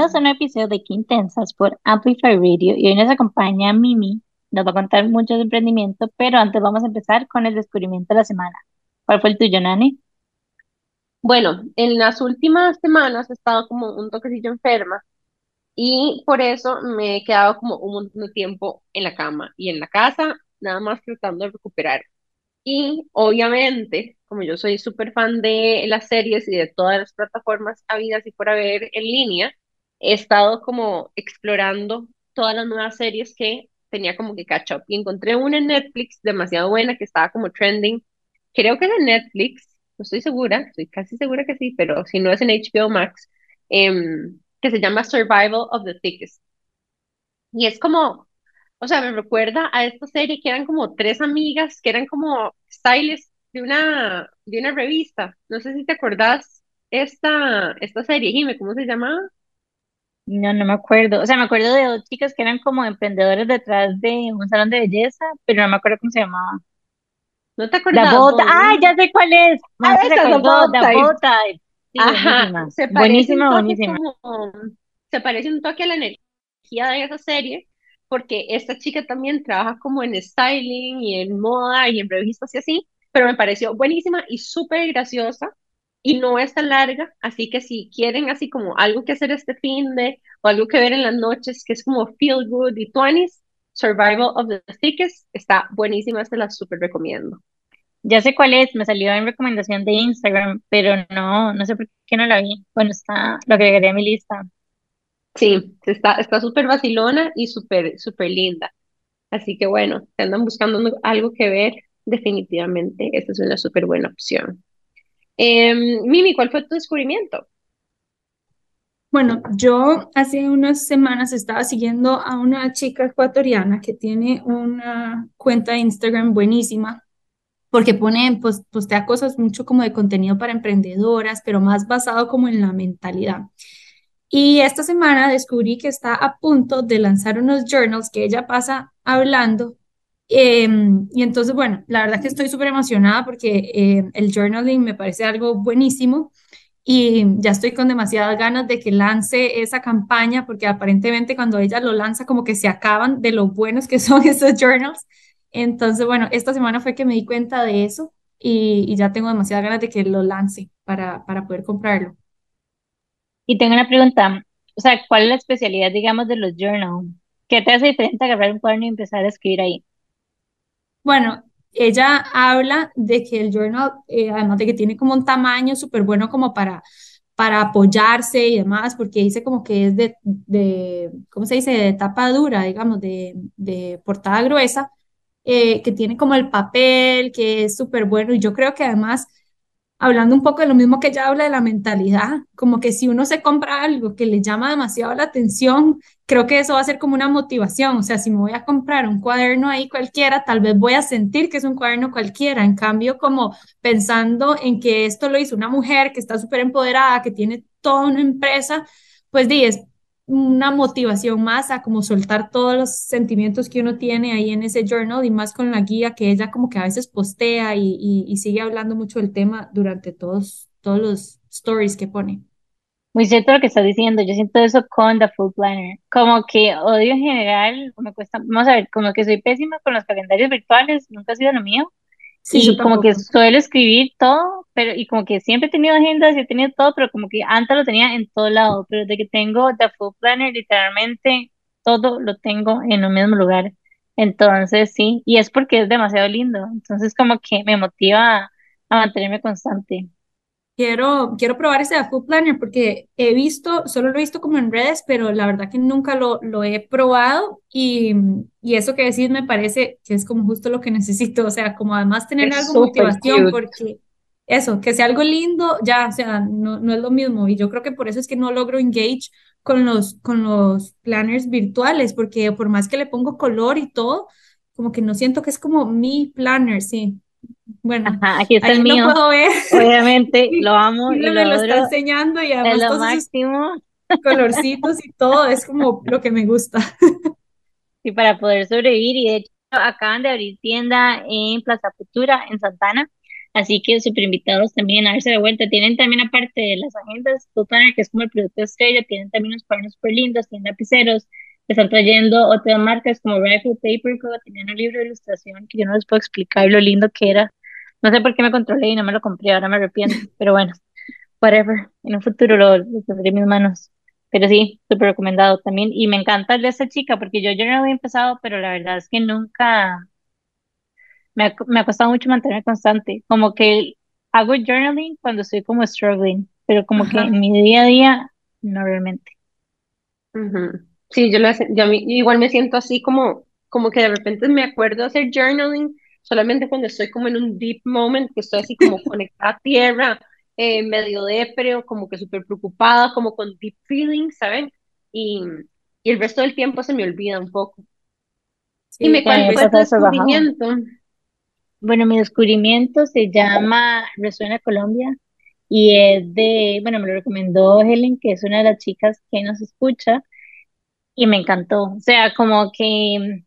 Bienvenidos a un episodio de Qué Intensas por Amplify Radio y hoy nos acompaña Mimi, nos va a contar mucho de emprendimiento, pero antes vamos a empezar con el descubrimiento de la semana. ¿Cuál fue el tuyo, Nani? Bueno, en las últimas semanas he estado como un toquecillo enferma y por eso me he quedado como un montón de tiempo en la cama y en la casa, nada más tratando de recuperar. Y obviamente, como yo soy súper fan de las series y de todas las plataformas habidas y por haber en línea, he estado como explorando todas las nuevas series que tenía como que catch up. Y encontré una en Netflix demasiado buena que estaba como trending. Creo que es de Netflix, no estoy segura, estoy casi segura que sí, pero si no es en HBO Max, em, que se llama Survival of the Thickest. Y es como o sea, me recuerda a esta serie que eran como tres amigas, que eran como stylists de una, de una revista. No sé si te acordás esta, esta serie, Jime, ¿cómo se llamaba? No, no me acuerdo. O sea, me acuerdo de dos chicas que eran como emprendedores detrás de un salón de belleza, pero no me acuerdo cómo se llamaba. ¿No te La acordás bota? ¡ay, ya sé cuál es! Ah, esa, acordó, la bota. Sí, Ajá, buenísima, se buenísima, toque buenísima. como, se parece un toque a la energía de esa serie, porque esta chica también trabaja como en styling y en moda y en revistas y así, pero me pareció buenísima y súper graciosa y no es tan larga, así que si quieren así como algo que hacer este fin de o algo que ver en las noches que es como feel good y 20 Survival of the Thickest, está buenísima, se la súper recomiendo. Ya sé cuál es, me salió en recomendación de Instagram, pero no, no sé por qué no la vi. Bueno, está, lo agregaré a mi lista. Sí, está, está súper vacilona y súper, súper linda. Así que bueno, si andan buscando algo que ver, definitivamente esta es una súper buena opción. Em, Mimi, ¿cuál fue tu descubrimiento? Bueno, yo hace unas semanas estaba siguiendo a una chica ecuatoriana que tiene una cuenta de Instagram buenísima, porque pone, pues, postea cosas mucho como de contenido para emprendedoras, pero más basado como en la mentalidad. Y esta semana descubrí que está a punto de lanzar unos journals que ella pasa hablando. Em, y entonces, bueno, la verdad que estoy súper emocionada porque em, el journaling me parece algo buenísimo y ya estoy con demasiadas ganas de que lance esa campaña porque aparentemente cuando ella lo lanza como que se acaban de lo buenos que son esos journals. Entonces, bueno, esta semana fue que me di cuenta de eso y, y ya tengo demasiadas ganas de que lo lance para, para poder comprarlo. Y tengo una pregunta, o sea, ¿cuál es la especialidad, digamos, de los journal? ¿Qué te hace diferente agarrar un cuaderno y empezar a escribir ahí? Bueno, ella habla de que el journal, eh, además de que tiene como un tamaño súper bueno como para, para apoyarse y demás, porque dice como que es de, de ¿cómo se dice? De tapa dura, digamos, de, de portada gruesa, eh, que tiene como el papel, que es súper bueno. Y yo creo que además hablando un poco de lo mismo que ella habla de la mentalidad, como que si uno se compra algo que le llama demasiado la atención, creo que eso va a ser como una motivación, o sea, si me voy a comprar un cuaderno ahí cualquiera, tal vez voy a sentir que es un cuaderno cualquiera, en cambio, como pensando en que esto lo hizo una mujer que está súper empoderada, que tiene toda una empresa, pues di, es una motivación más a como soltar todos los sentimientos que uno tiene ahí en ese journal y más con la guía que ella como que a veces postea y, y, y sigue hablando mucho del tema durante todos, todos los stories que pone. Muy cierto lo que estás diciendo, yo siento eso con The Full Planner, como que odio en general, me cuesta, vamos a ver, como que soy pésima con los calendarios virtuales, nunca ha sido lo mío, Sí, y como que suelo escribir todo, pero y como que siempre he tenido agendas y he tenido todo, pero como que antes lo tenía en todo lado, pero desde que tengo The Full Planner, literalmente todo lo tengo en un mismo lugar. Entonces, sí, y es porque es demasiado lindo, entonces como que me motiva a mantenerme constante. Quiero, quiero probar ese de Food Planner porque he visto, solo lo he visto como en redes, pero la verdad que nunca lo, lo he probado y, y eso que decís me parece que es como justo lo que necesito, o sea, como además tener Es algo motivación cute. porque eso, que sea algo lindo, ya, o sea, no, no es lo mismo y yo creo que por eso es que no logro engage con los, con los planners virtuales porque por más que le pongo color y todo, como que no siento que es como mi planner, sí. Bueno, Ajá, aquí está el lo mío, puedo ver. obviamente lo Sí, amo sí y lo me lo está enseñando y es además lo esos máximo. colorcitos y todo es como lo que me gusta. Y para poder sobrevivir, y de hecho acaban de abrir tienda en Plaza Futura, en Santana. Así que súper invitados también a darse de vuelta. Tienen también, aparte de las agendas, Planner, que es como el producto estrella, tienen también unos cuadernos súper lindos, tienen lapiceros, están trayendo otras marcas como Rifle Paper Co. Tenían un libro de ilustración que yo no les puedo explicar lo lindo que era. No sé por qué me controlé y no me lo compré, ahora me arrepiento, pero bueno, whatever. En un futuro lo, lo tendré en mis manos. Pero sí, súper recomendado también. Y me encanta el de esta chica, porque yo, yo no había empezado, pero la verdad es que nunca me ha, me ha costado mucho mantenerme constante. Como que hago journaling cuando estoy como struggling, pero como que Ajá. en mi día a día, no realmente. Ujú. Sí, yo, lo yo igual me siento así como, como que de repente me acuerdo hacer journaling solamente cuando estoy como en un deep moment, que estoy así como conectada a tierra, eh, medio depre o como que súper preocupada, como con deep feelings, ¿saben? Y, y el resto del tiempo se me olvida un poco. Y Sí, me Sí, a mí tal me cuál vez. fue tu pasa eso bajado. descubrimiento. Bueno, mi descubrimiento se llama Resuena Colombia y es de, bueno, me lo recomendó Helen, que es una de las chicas que nos escucha y me encantó. O sea, como que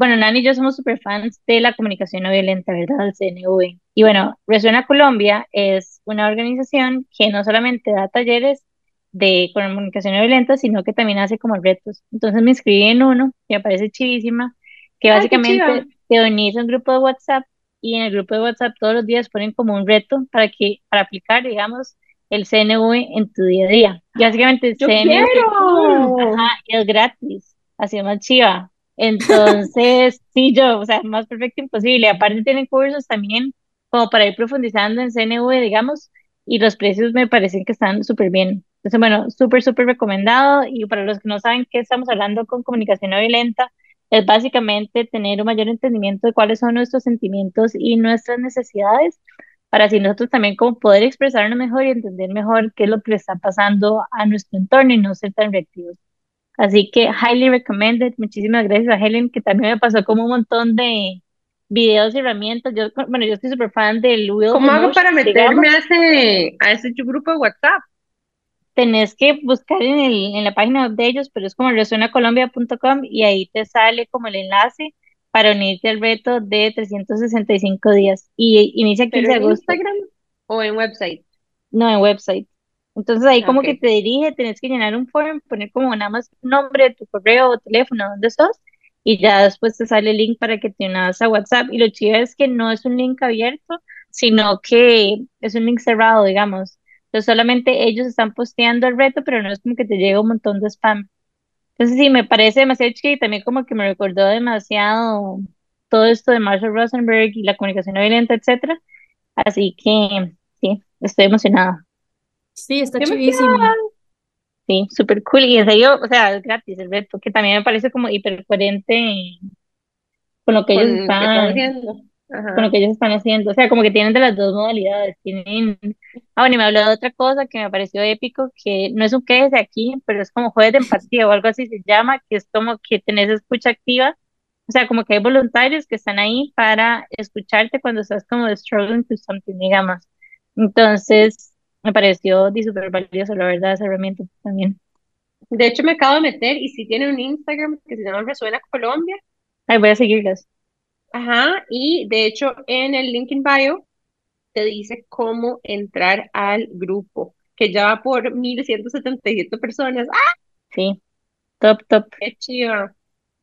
Bueno, Nani y yo somos super fans de la comunicación no violenta, ¿verdad? El CNV. Y bueno, Resuena Colombia es una organización que no solamente da talleres de comunicación no violenta, sino que también hace como retos. Entonces me inscribí en uno, que me parece chivísima, que básicamente te unís a un grupo de WhatsApp y en el grupo de WhatsApp todos los días ponen como un reto para que, para aplicar, digamos, el CNV en tu día a día. Y básicamente el Yo CNV, ajá, quiero. y es gratis, así más chiva. Entonces, sí, yo, o sea, más perfecto imposible. Aparte tienen cursos también como para ir profundizando en CNV, digamos, y los precios me parecen que están súper bien. Entonces, bueno, súper, súper recomendado. Y para los que no saben qué estamos hablando con comunicación no violenta, es básicamente tener un mayor entendimiento de cuáles son nuestros sentimientos y nuestras necesidades, para así nosotros también como poder expresarnos mejor y entender mejor qué es lo que le está pasando a nuestro entorno y no ser tan reactivos. Así que highly recommended. Muchísimas gracias a Helen, que también me pasó como un montón de videos y herramientas. Yo, bueno, yo estoy súper fan del of ¿Cómo hago para meterme digamos. a ese, a ese grupo de WhatsApp? Tenés que buscar en el, en la página web de ellos, pero es como resuenacolombia.com y ahí te sale como el enlace para unirte al reto de 365 días. Y inicia el ¿Pero 15 de en agosto. Instagram o en website? No, en website. Entonces ahí Ah, como que te dirige, tenés que llenar un form, poner como nada más nombre de tu correo o teléfono, dónde sos, y ya después te sale el link para que te unas a WhatsApp. Y lo chido es que no es un link abierto, sino que es un link cerrado, digamos. Entonces solamente ellos están posteando el reto, pero no es como que te llega un montón de spam. Entonces sí, me parece demasiado chido y también como que me recordó demasiado todo esto de Marshall Rosenberg y la comunicación no violenta, etcétera. Así que sí, estoy emocionada. Sí, está ¡Qué chivísimo. Sí, súper cool. Y en serio, o sea, es gratis el reto, que también me parece como hiper coherente con lo que ellos Con lo que están están, haciendo. con lo Ajá. que ellos están haciendo. O sea, como que tienen de las dos modalidades. Tienen, ah, bueno, y me habló de otra cosa que me pareció épico, que no es un quédese aquí, pero es como jueves de empatía o algo así se llama, que es como que tenés escucha activa. O sea, como que hay voluntarios que están ahí para escucharte cuando estás como struggling to something, digamos. Entonces, me pareció súper valioso, la verdad, esa herramienta también. De hecho, me acabo de meter y sí tiene un Instagram que se llama Resuena Colombia. Ay, voy a seguirlas. Ajá. Y de hecho, en el link in bio te dice cómo entrar al grupo, que ya va por 1177 personas. ¡Ah, Sí, top, top. qué chido!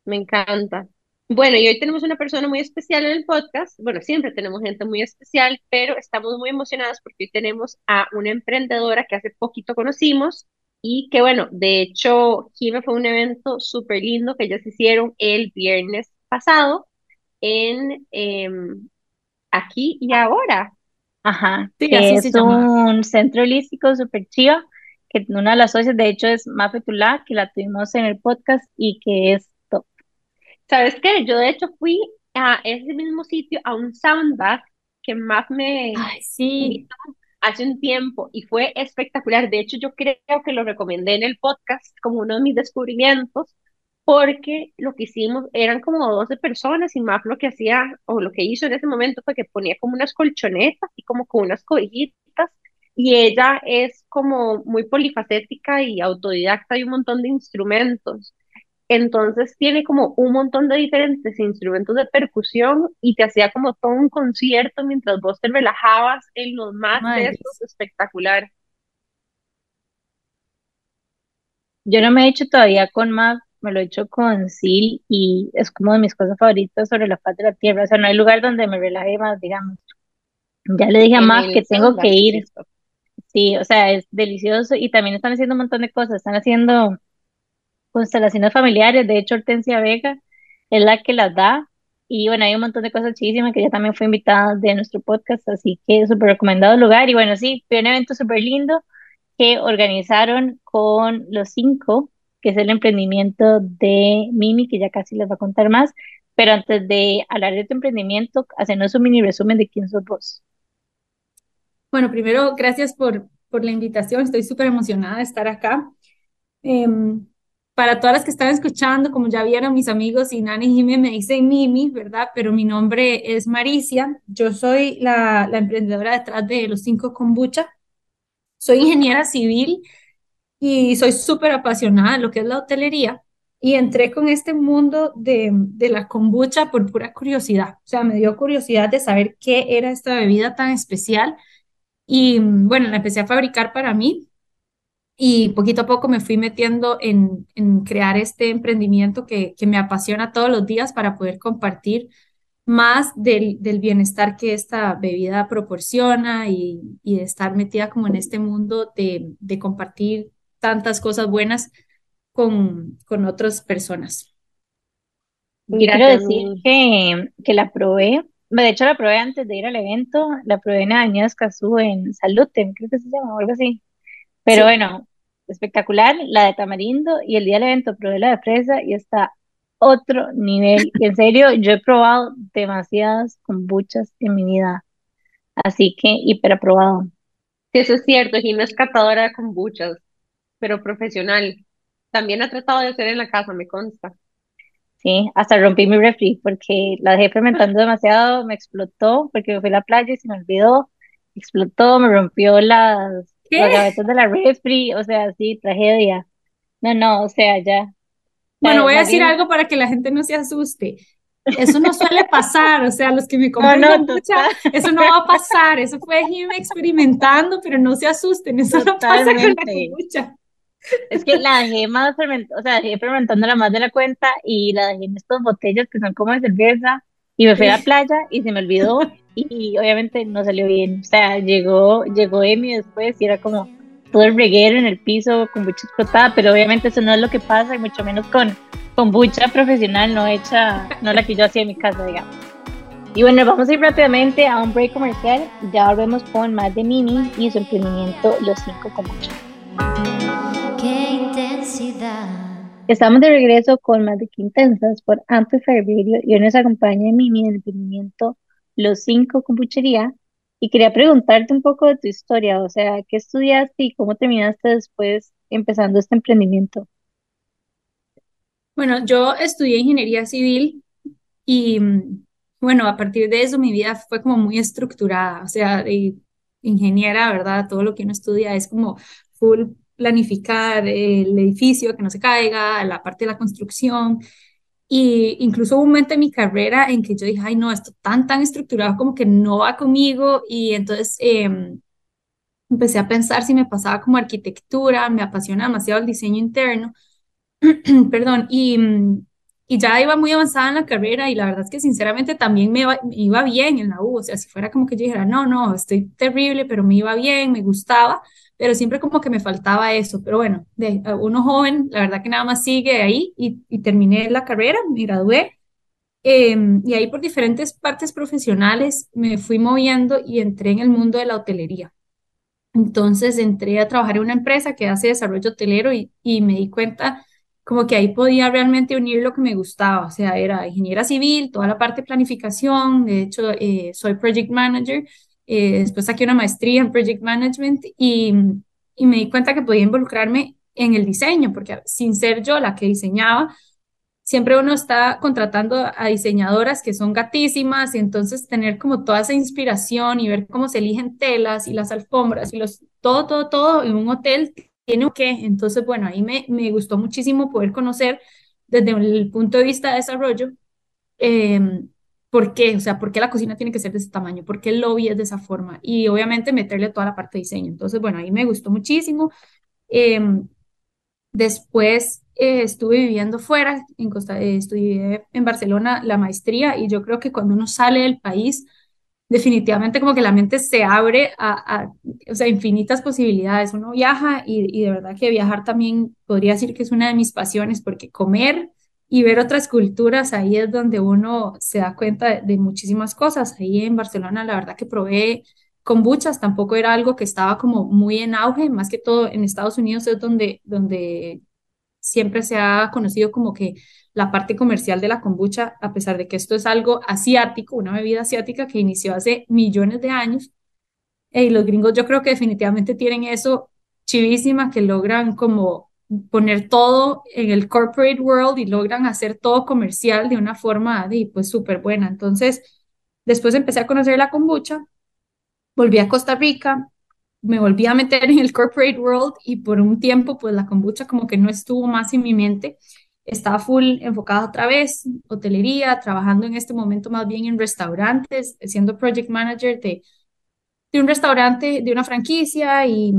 Me encanta. Bueno, y hoy tenemos una persona muy especial en el podcast. Bueno, siempre tenemos gente muy especial, pero estamos muy emocionadas porque hoy tenemos a una emprendedora que hace poquito conocimos y que, bueno, de hecho, Jime fue un evento súper lindo que ellos hicieron el viernes pasado en em, Aquí y Ahora. Ajá, Sí, que así se es llama. un centro holístico súper chiva, que una de las socias, de hecho, es Mafe Tula, que la tuvimos en el podcast y que es. ¿Sabes qué? Yo, de hecho, fui a ese mismo sitio, a un sound bath que más me Ay, sí. hace un tiempo y fue espectacular. De hecho, yo creo que lo recomendé en el podcast como uno de mis descubrimientos, porque lo que hicimos eran como 12 personas y más lo que hacía o lo que hizo en ese momento fue que ponía como unas colchonetas y como con unas cobijitas y ella es como muy polifacética y autodidacta y un montón de instrumentos. Entonces tiene como un montón de diferentes instrumentos de percusión y te hacía como todo un concierto mientras vos te relajabas en los estos, espectacular. Yo no me he hecho todavía con Mac, me lo he hecho con Seal y es como de mis cosas favoritas sobre la faz de la tierra. O sea, no hay lugar donde me relaje más, digamos. Ya le dije a Mac que tengo que ir. Sí, o sea, es delicioso y también están haciendo un montón de cosas. Están haciendo constelaciones familiares. De hecho, Hortensia Vega es la que las da. Y bueno, hay un montón de cosas chidísimas que ella también fue invitada de nuestro podcast, así que súper recomendado el lugar. Y bueno, sí, fue un evento súper lindo que organizaron con Los Cinco, que es el emprendimiento de Mimi, que ya casi les va a contar más. Pero antes de hablar de tu emprendimiento, hacernos un mini resumen de quién sos vos. Bueno, primero, gracias por, por la invitación. Estoy súper emocionada de estar acá. Em, para todas las que están escuchando, como ya vieron mis amigos Nani y Jimmy me dicen Mimi, ¿verdad? Pero mi nombre es Maricia. Yo soy la, la emprendedora detrás de Los Cinco Kombucha. Soy ingeniera civil y soy súper apasionada de lo que es la hotelería. Y entré con este mundo de, de la kombucha por pura curiosidad. O sea, me dio curiosidad de saber qué era esta bebida tan especial. Y bueno, la empecé a fabricar para mí y poquito a poco me fui metiendo en, en crear este emprendimiento que, que me apasiona todos los días para poder compartir más del, del bienestar que esta bebida proporciona y, y de estar metida como en este mundo de, de compartir tantas cosas buenas con, con otras personas. Quiero decir que, que la probé, de hecho la probé antes de ir al evento, la probé en Avenida Escazú en Saluten, creo que se llama, o algo así. Pero Sí. bueno, espectacular, la de tamarindo y el día del evento probé la de fresa y está otro nivel. Y en serio, yo he probado demasiadas kombuchas en mi vida, así que hiper aprobado. Sí, eso es cierto, Gina es catadora de kombuchas, pero profesional. También ha tratado de hacer en la casa, me consta. Sí, hasta rompí mi refri porque la dejé fermentando demasiado, me explotó porque me fui a la playa y se me olvidó, explotó, me rompió las, ¿Qué? gavetas de la refri, o sea, sí, tragedia. No, no, o sea, ya, Bueno, sea, voy a decir algo para que la gente no se asuste. Eso no suele pasar, o sea, los que me no, compren no, kombucha, total, eso no va a pasar, eso fue Jim experimentando, pero no se asusten, eso no pasa con la totalmente. kombucha. Es que la dejé más fermentada, o sea, dejé fermentándola más de la cuenta y la dejé en estas botellas que son como de cerveza y me fui a la playa y se me olvidó y, obviamente no salió bien. O sea, llegó, llegó Emi después y era como todo el reguero en el piso con bucha explotada, pero obviamente eso no es lo que pasa y mucho menos con, con bucha profesional no hecha, no la que yo hacía en mi casa, digamos. Y bueno, vamos a ir rápidamente a un break comercial y ya volvemos con más de Mimi y su emprendimiento Los Cinco Kombucha. qué intensidad. Estamos de regreso con más de Quintensas por Amplify Radio y hoy nos acompaña Mimi en el emprendimiento Los Cinco Kombuchería y quería preguntarte un poco de tu historia, o sea, ¿qué estudiaste y cómo terminaste después empezando este emprendimiento? Bueno, yo estudié ingeniería civil y mm, bueno, a partir de eso mi vida fue como muy estructurada, o sea, de ingeniera, ¿verdad? Todo lo que uno estudia es como full planificar el edificio, que no se caiga, la parte de la construcción. Y incluso hubo un momento en mi carrera en que yo dije, ay, no, esto tan, tan estructurado como que no va conmigo. Y entonces em, empecé a pensar si me pasaba como arquitectura, me apasiona demasiado el diseño interno. perdón, y, mm, y ya iba muy avanzada en la carrera y la verdad es que sinceramente también me iba, me iba bien en la U, o sea, si fuera como que yo dijera, no, no, estoy terrible, pero me iba bien, me gustaba, pero siempre como que me faltaba eso, pero bueno, de uno joven, la verdad que nada más sigue ahí y, y terminé la carrera, me gradué. em, y ahí por diferentes partes profesionales me fui moviendo y entré en el mundo de la hotelería. Entonces entré a trabajar en una empresa que hace desarrollo hotelero y, y me di cuenta como que ahí podía realmente unir lo que me gustaba, o sea, era ingeniera civil, toda la parte de planificación, de hecho eh, soy project manager, eh, después saqué una maestría en project management y, y me di cuenta que podía involucrarme en el diseño, porque sin ser yo la que diseñaba, siempre uno está contratando a diseñadoras que son gatísimas y entonces tener como toda esa inspiración y ver cómo se eligen telas y las alfombras y los, todo, todo, todo en un hotel tiene un qué. Entonces, bueno, ahí me, me gustó muchísimo poder conocer desde el punto de vista de desarrollo, eh, ¿por qué? O sea, ¿por qué la cocina tiene que ser de ese tamaño? ¿Por qué el lobby es de esa forma? Y obviamente meterle toda la parte de diseño. Entonces, bueno, ahí me gustó muchísimo. Eh, después eh, estuve viviendo fuera, en Costa, eh, estudié en Barcelona la maestría y yo creo que cuando uno sale del país, definitivamente como que la mente se abre a, a o sea, infinitas posibilidades. Uno viaja y, y de verdad que viajar también podría decir que es una de mis pasiones porque comer y ver otras culturas, ahí es donde uno se da cuenta de, muchísimas cosas. Ahí en Barcelona, la verdad que probé kombuchas, tampoco era algo que estaba como muy en auge, más que todo en Estados Unidos es donde, donde siempre se ha conocido como que la parte comercial de la kombucha, a pesar de que esto es algo asiático, una bebida asiática que inició hace millones de años, y los gringos yo creo que definitivamente tienen eso chivísima, que logran como poner todo en el corporate world y logran hacer todo comercial de una forma de, pues súper buena. Entonces, después empecé a conocer la kombucha, volví a Costa Rica, me volví a meter en el corporate world y por un tiempo pues la kombucha como que no estuvo más en mi mente. Estaba full enfocada otra vez, hotelería, trabajando en este momento más bien en restaurantes, siendo project manager de, de un restaurante, de una franquicia y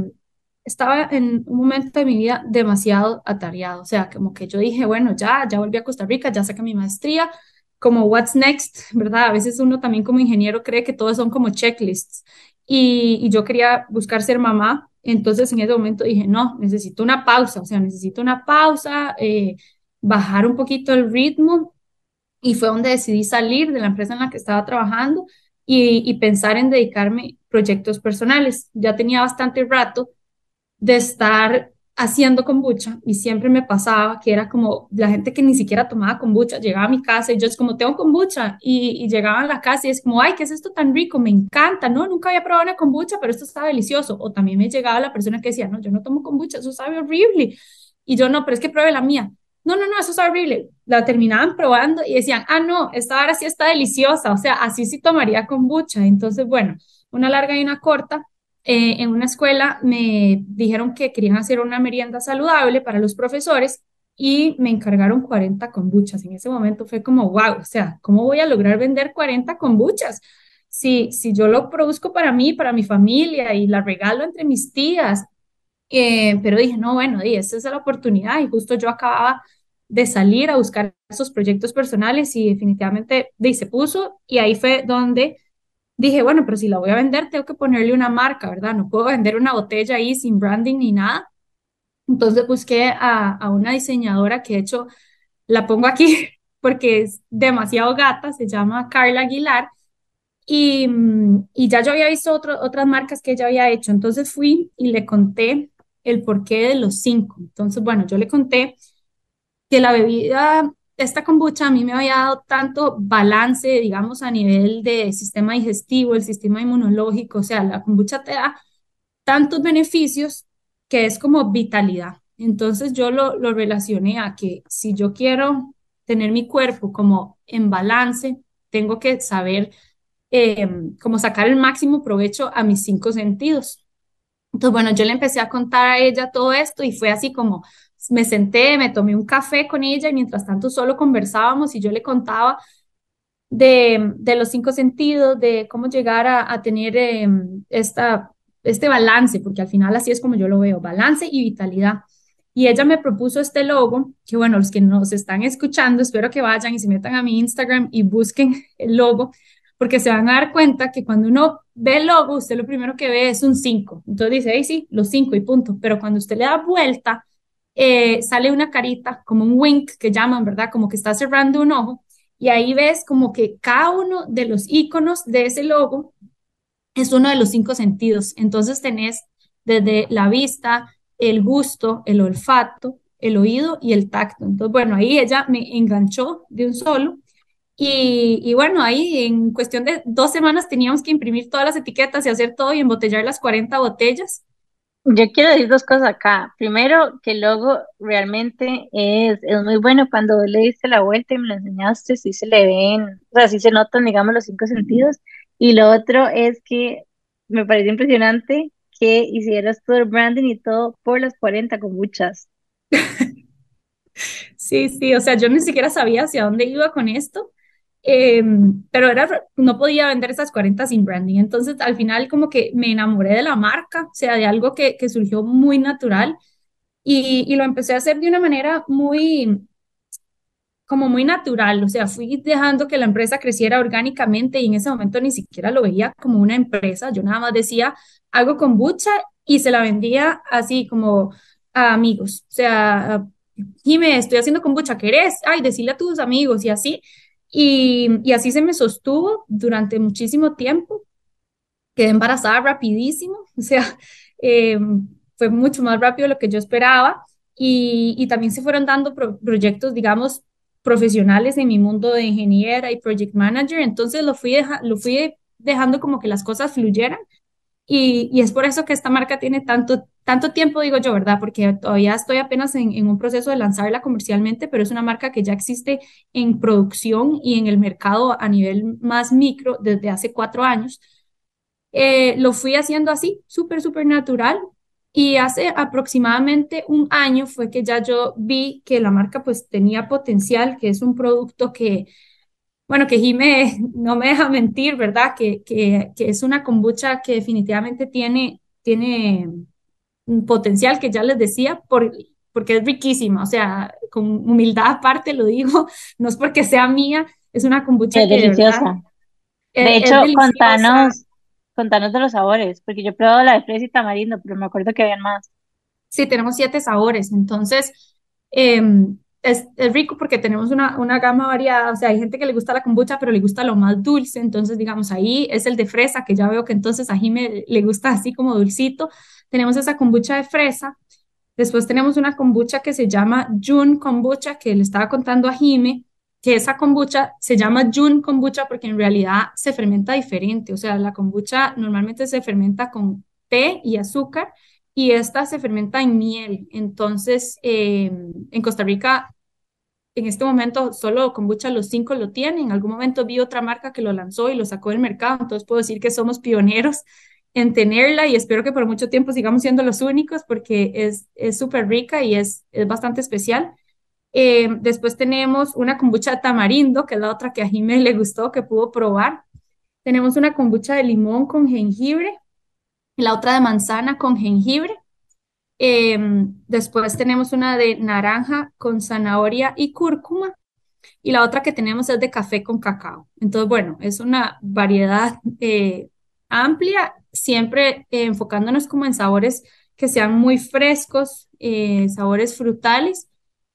estaba en un momento de mi vida demasiado atareado. O sea, como que yo dije, bueno, ya, ya volví a Costa Rica, ya saqué mi maestría, como what's next, ¿verdad? A veces uno también como ingeniero cree que todos son como checklists y, y, yo quería buscar ser mamá, entonces en ese momento dije, no, necesito una pausa, o sea, necesito una pausa, eh, bajar un poquito el ritmo y fue donde decidí salir de la empresa en la que estaba trabajando y, pensar en dedicarme proyectos personales. Ya tenía bastante rato de estar haciendo kombucha y siempre me pasaba que era como la gente que ni siquiera tomaba kombucha llegaba a mi casa y yo es como tengo kombucha y, y llegaba a la casa y es como ay qué es esto tan rico me encanta no nunca había probado una kombucha pero esto está delicioso o también me llegaba la persona que decía no yo no tomo kombucha eso sabe horrible y yo no pero es que pruebe la mía no no no eso está horrible la terminaban probando y decían ah no esta ahora sí está deliciosa o sea así sí tomaría kombucha entonces bueno una larga y una corta eh, en una escuela me dijeron que querían hacer una merienda saludable para los profesores y me encargaron 40 kombuchas. En ese momento fue como, wow, o sea, ¿cómo voy a lograr vender 40 kombuchas? Si, si yo lo produzco para mí, para mi familia y la regalo entre mis tías. Eh, pero dije, no, bueno, y esta es la oportunidad y justo yo acababa de salir a buscar esos proyectos personales y definitivamente de, se puso y ahí fue donde dije, bueno, pero si la voy a vender, tengo que ponerle una marca, ¿verdad? No puedo vender una botella ahí sin branding ni nada. Entonces busqué a, a una diseñadora que de hecho la pongo aquí porque es demasiado gata, se llama Carla Aguilar. Y, y ya yo había visto otro, otras marcas que ella había hecho. Entonces fui y le conté el porqué de los cinco. Entonces, bueno, yo le conté que la bebida esta kombucha a mí me había dado tanto balance, digamos, a nivel de sistema digestivo, el sistema inmunológico, o sea, la kombucha te da tantos beneficios que es como vitalidad. Entonces yo lo, lo relacioné a que si yo quiero tener mi cuerpo como en balance, tengo que saber eh, cómo sacar el máximo provecho a mis cinco sentidos. Entonces, bueno, yo le empecé a contar a ella todo esto y fue así como, me senté, me tomé un café con ella y mientras tanto solo conversábamos y yo le contaba de, de los cinco sentidos, de cómo llegar a, a tener eh, esta, este balance, porque al final así es como yo lo veo, balance y vitalidad. Y ella me propuso este logo, que bueno, los que nos están escuchando, espero que vayan y se metan a mi Instagram y busquen el logo, porque se van a dar cuenta que cuando uno ve el logo, usted lo primero que ve es un 5. Entonces dice, hey, sí, los 5 y punto. Pero cuando usted le da vuelta eh, sale una carita, como un wink que llaman, ¿verdad? Como que está cerrando un ojo. Y ahí ves como que cada uno de los iconos de ese logo es uno de los cinco sentidos. Entonces tenés desde la vista, el gusto, el olfato, el oído y el tacto. Entonces, bueno, ahí ella me enganchó de un solo. Y, y, bueno, ahí en cuestión de dos semanas teníamos que imprimir todas las etiquetas y hacer todo y embotellar las 40 botellas. Yo quiero decir dos cosas acá. Primero, que el logo realmente es, es muy bueno. Cuando le diste la vuelta y me lo enseñaste, sí se le ven, o sea, sí se notan, digamos, los cinco sentidos. Y lo otro es que me pareció impresionante que hicieras todo el branding y todo por las 40 con muchas. Sí, sí, o sea, yo ni siquiera sabía hacia dónde iba con esto, eh, pero era, no podía vender esas 40 sin branding. Entonces, al final, como que me enamoré de la marca, o sea, de algo que, que surgió muy natural y, y lo empecé a hacer de una manera muy, como muy natural, o sea, fui dejando que la empresa creciera orgánicamente y en ese momento ni siquiera lo veía como una empresa, yo nada más decía, hago kombucha y se la vendía así como a amigos, o sea, Jime, estoy haciendo kombucha, ¿querés? Ay, decirle a tus amigos y así, y, así se me sostuvo durante muchísimo tiempo, quedé embarazada rapidísimo, o sea, eh, fue mucho más rápido de lo que yo esperaba. Y, también se fueron dando pro- proyectos, digamos, profesionales en mi mundo de ingeniera y project manager, entonces lo fui, lo fui dejando como que las cosas fluyeran y, es por eso que esta marca tiene tanto, tanto tiempo, digo yo, ¿verdad? Porque todavía estoy apenas en, en un proceso de lanzarla comercialmente, pero es una marca que ya existe en producción y en el mercado a nivel más micro desde hace cuatro años. Eh, lo fui haciendo así, súper, súper natural. Y hace aproximadamente un año fue que ya yo vi que la marca pues tenía potencial, que es un producto que, bueno, que Jime no me deja mentir, ¿verdad? Que, que, que es una kombucha que definitivamente tiene, tiene un potencial que ya les decía, por, porque es riquísima, o sea, con humildad aparte lo digo, no es porque sea mía, es una kombucha Es que de verdad deliciosa. De es hecho, contanos, contanos de los sabores, porque yo he probado la de fresa y tamarindo, pero me acuerdo que habían más. Sí, tenemos siete sabores, entonces eh, es, es rico porque tenemos una, una gama variada, o sea, hay gente que le gusta la kombucha, pero le gusta lo más dulce, entonces digamos ahí es el de fresa, que ya veo que entonces a Jime le gusta así como dulcito, tenemos esa kombucha de fresa, después tenemos una kombucha que se llama Jun Kombucha, que le estaba contando a Jime, que esa kombucha se llama Jun Kombucha porque en realidad se fermenta diferente, o sea, la kombucha normalmente se fermenta con té y azúcar, y esta se fermenta en miel. Entonces, eh, en Costa Rica, en este momento, solo kombucha los cinco lo tienen. En algún momento vi otra marca que lo lanzó y lo sacó del mercado. Entonces, puedo decir que somos pioneros en tenerla y espero que por mucho tiempo sigamos siendo los únicos porque es es súper rica y es, es bastante especial. Eh, después tenemos una kombucha de tamarindo, que es la otra que a Jimé le gustó, que pudo probar. Tenemos una kombucha de limón con jengibre la otra de manzana con jengibre. Em, después tenemos una de naranja con zanahoria y cúrcuma y la otra que tenemos es de café con cacao. Entonces, bueno, es una variedad eh, amplia, siempre eh, enfocándonos como en sabores que sean muy frescos, eh, sabores frutales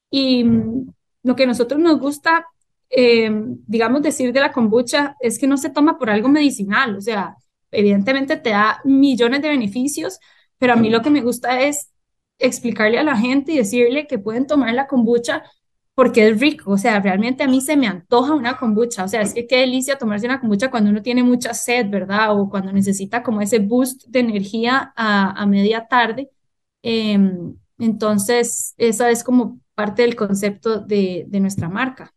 y mm, lo que a nosotros nos gusta, eh, digamos, decir de la kombucha es que no se toma por algo medicinal, o sea, evidentemente te da millones de beneficios, pero a mí lo que me gusta es explicarle a la gente y decirle que pueden tomar la kombucha porque es rico, o sea, realmente a mí se me antoja una kombucha, o sea, es que qué delicia tomarse una kombucha cuando uno tiene mucha sed, ¿verdad? O cuando necesita como ese boost de energía a, media tarde. Em, entonces, esa es como parte del concepto de, de nuestra marca.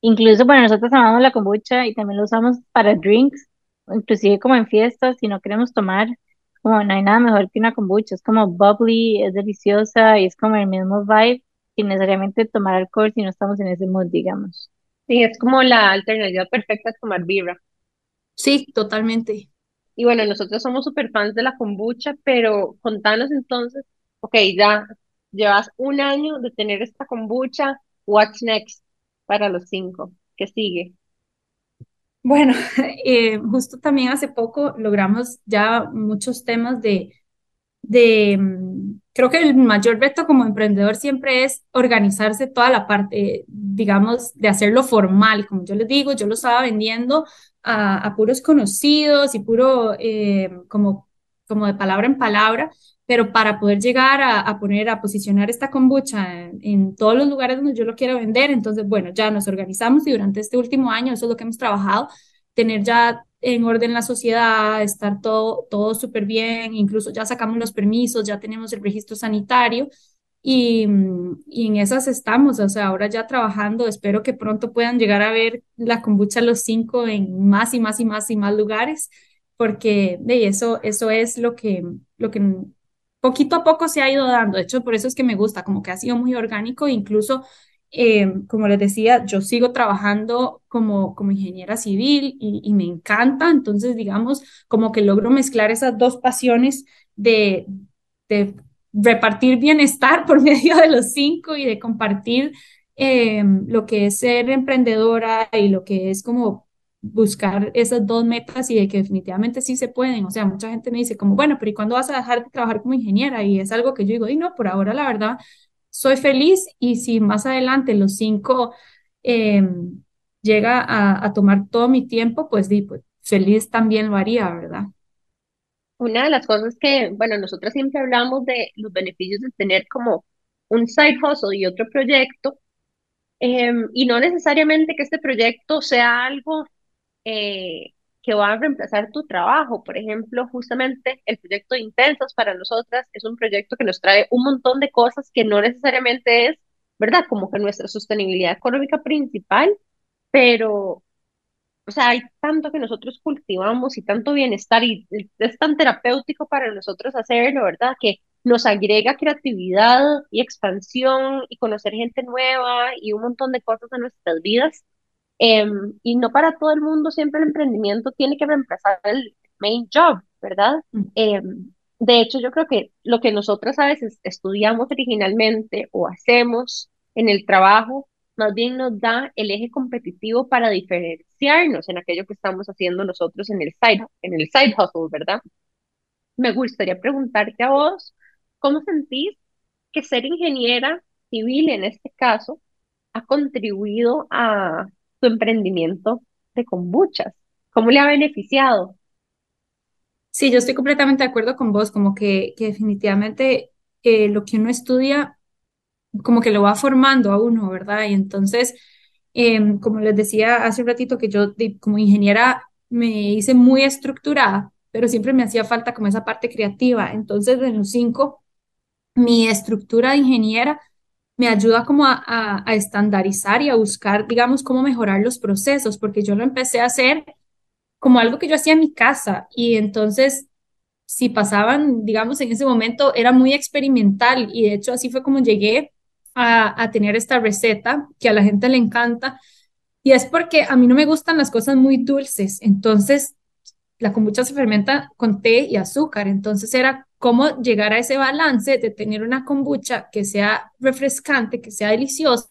Incluso, bueno, nosotros amamos la kombucha y también lo usamos para drinks, inclusive como en fiestas, si no queremos tomar, como no hay nada mejor que una kombucha, es como bubbly, es deliciosa y es como el mismo vibe, sin necesariamente tomar alcohol si no estamos en ese mood, digamos. Sí, es como la alternativa perfecta a tomar birra. Sí, totalmente. Y bueno, nosotros somos súper fans de la kombucha, pero contanos entonces, ok, ya llevas un año de tener esta kombucha, what's next para los cinco? ¿Qué sigue? Bueno, eh, justo también hace poco logramos ya muchos temas de de, mm, creo que el mayor reto como emprendedor siempre es organizarse toda la parte, digamos, de hacerlo formal. Como yo les digo, yo lo estaba vendiendo a, puros conocidos y puro eh, como, como de palabra en palabra, pero para poder llegar a, a poner, a posicionar esta kombucha en, en todos los lugares donde yo lo quiero vender, entonces, bueno, ya nos organizamos y durante este último año, eso es lo que hemos trabajado, tener ya en orden la sociedad, estar todo, todo súper bien, incluso ya sacamos los permisos, ya tenemos el registro sanitario y, y en esas estamos, o sea, ahora ya trabajando, espero que pronto puedan llegar a ver la kombucha Los Cinco en más y más y más y más lugares, porque de eso, eso es lo que, lo que poquito a poco se ha ido dando. De hecho, por eso es que me gusta, como que ha sido muy orgánico, incluso, eh, como les decía, yo sigo trabajando como, como ingeniera civil y, me encanta, entonces, digamos, como que logro mezclar esas dos pasiones de, de repartir bienestar por medio de los cinco y de compartir eh, lo que es ser emprendedora y lo que es como buscar esas dos metas y de que definitivamente sí se pueden. O sea, mucha gente me dice como, bueno, pero ¿y cuándo vas a dejar de trabajar como ingeniera? Y es algo que yo digo, y no, por ahora la verdad soy feliz y si más adelante los cinco eh, llega a, tomar todo mi tiempo, pues, di, pues feliz también lo haría, ¿verdad? Una de las cosas que, bueno, nosotros siempre hablamos de los beneficios de tener como un side hustle y otro proyecto, eh, y no necesariamente que este proyecto sea algo eh, que va a reemplazar tu trabajo. Por ejemplo, justamente el proyecto de Intensos para nosotras es un proyecto que nos trae un montón de cosas que no necesariamente es, ¿verdad? Como que nuestra sostenibilidad económica principal, pero, o sea, hay tanto que nosotros cultivamos y tanto bienestar y es tan terapéutico para nosotros hacerlo, ¿verdad? Que nos agrega creatividad y expansión y conocer gente nueva y un montón de cosas a nuestras vidas Em, y no para todo el mundo siempre el emprendimiento tiene que reemplazar el main job, ¿verdad? Em, de hecho, yo creo que lo que nosotros a veces estudiamos originalmente o hacemos en el trabajo, más bien nos da el eje competitivo para diferenciarnos en aquello que estamos haciendo nosotros en el side, en el side hustle, ¿verdad? Me gustaría preguntarte a vos, ¿cómo sentís que ser ingeniera civil en este caso ha contribuido a tu emprendimiento de kombuchas? ¿Cómo le ha beneficiado? Sí, yo estoy completamente de acuerdo con vos, como que, que definitivamente eh, lo que uno estudia, como que lo va formando a uno, ¿verdad? Y entonces, eh, como les decía hace un ratito, que yo de, como ingeniera me hice muy estructurada, pero siempre me hacía falta como esa parte creativa. Entonces, en los cinco, mi estructura de ingeniera me ayuda como a, a, estandarizar y a buscar, digamos, cómo mejorar los procesos, porque yo lo empecé a hacer como algo que yo hacía en mi casa. Y entonces si pasaban, digamos, en ese momento era muy experimental. Y de hecho así fue como llegué a, a tener esta receta que a la gente le encanta. Y es porque a mí no me gustan las cosas muy dulces, entonces la kombucha se fermenta con té y azúcar, entonces era cómo llegar a ese balance de tener una kombucha que sea refrescante, que sea deliciosa,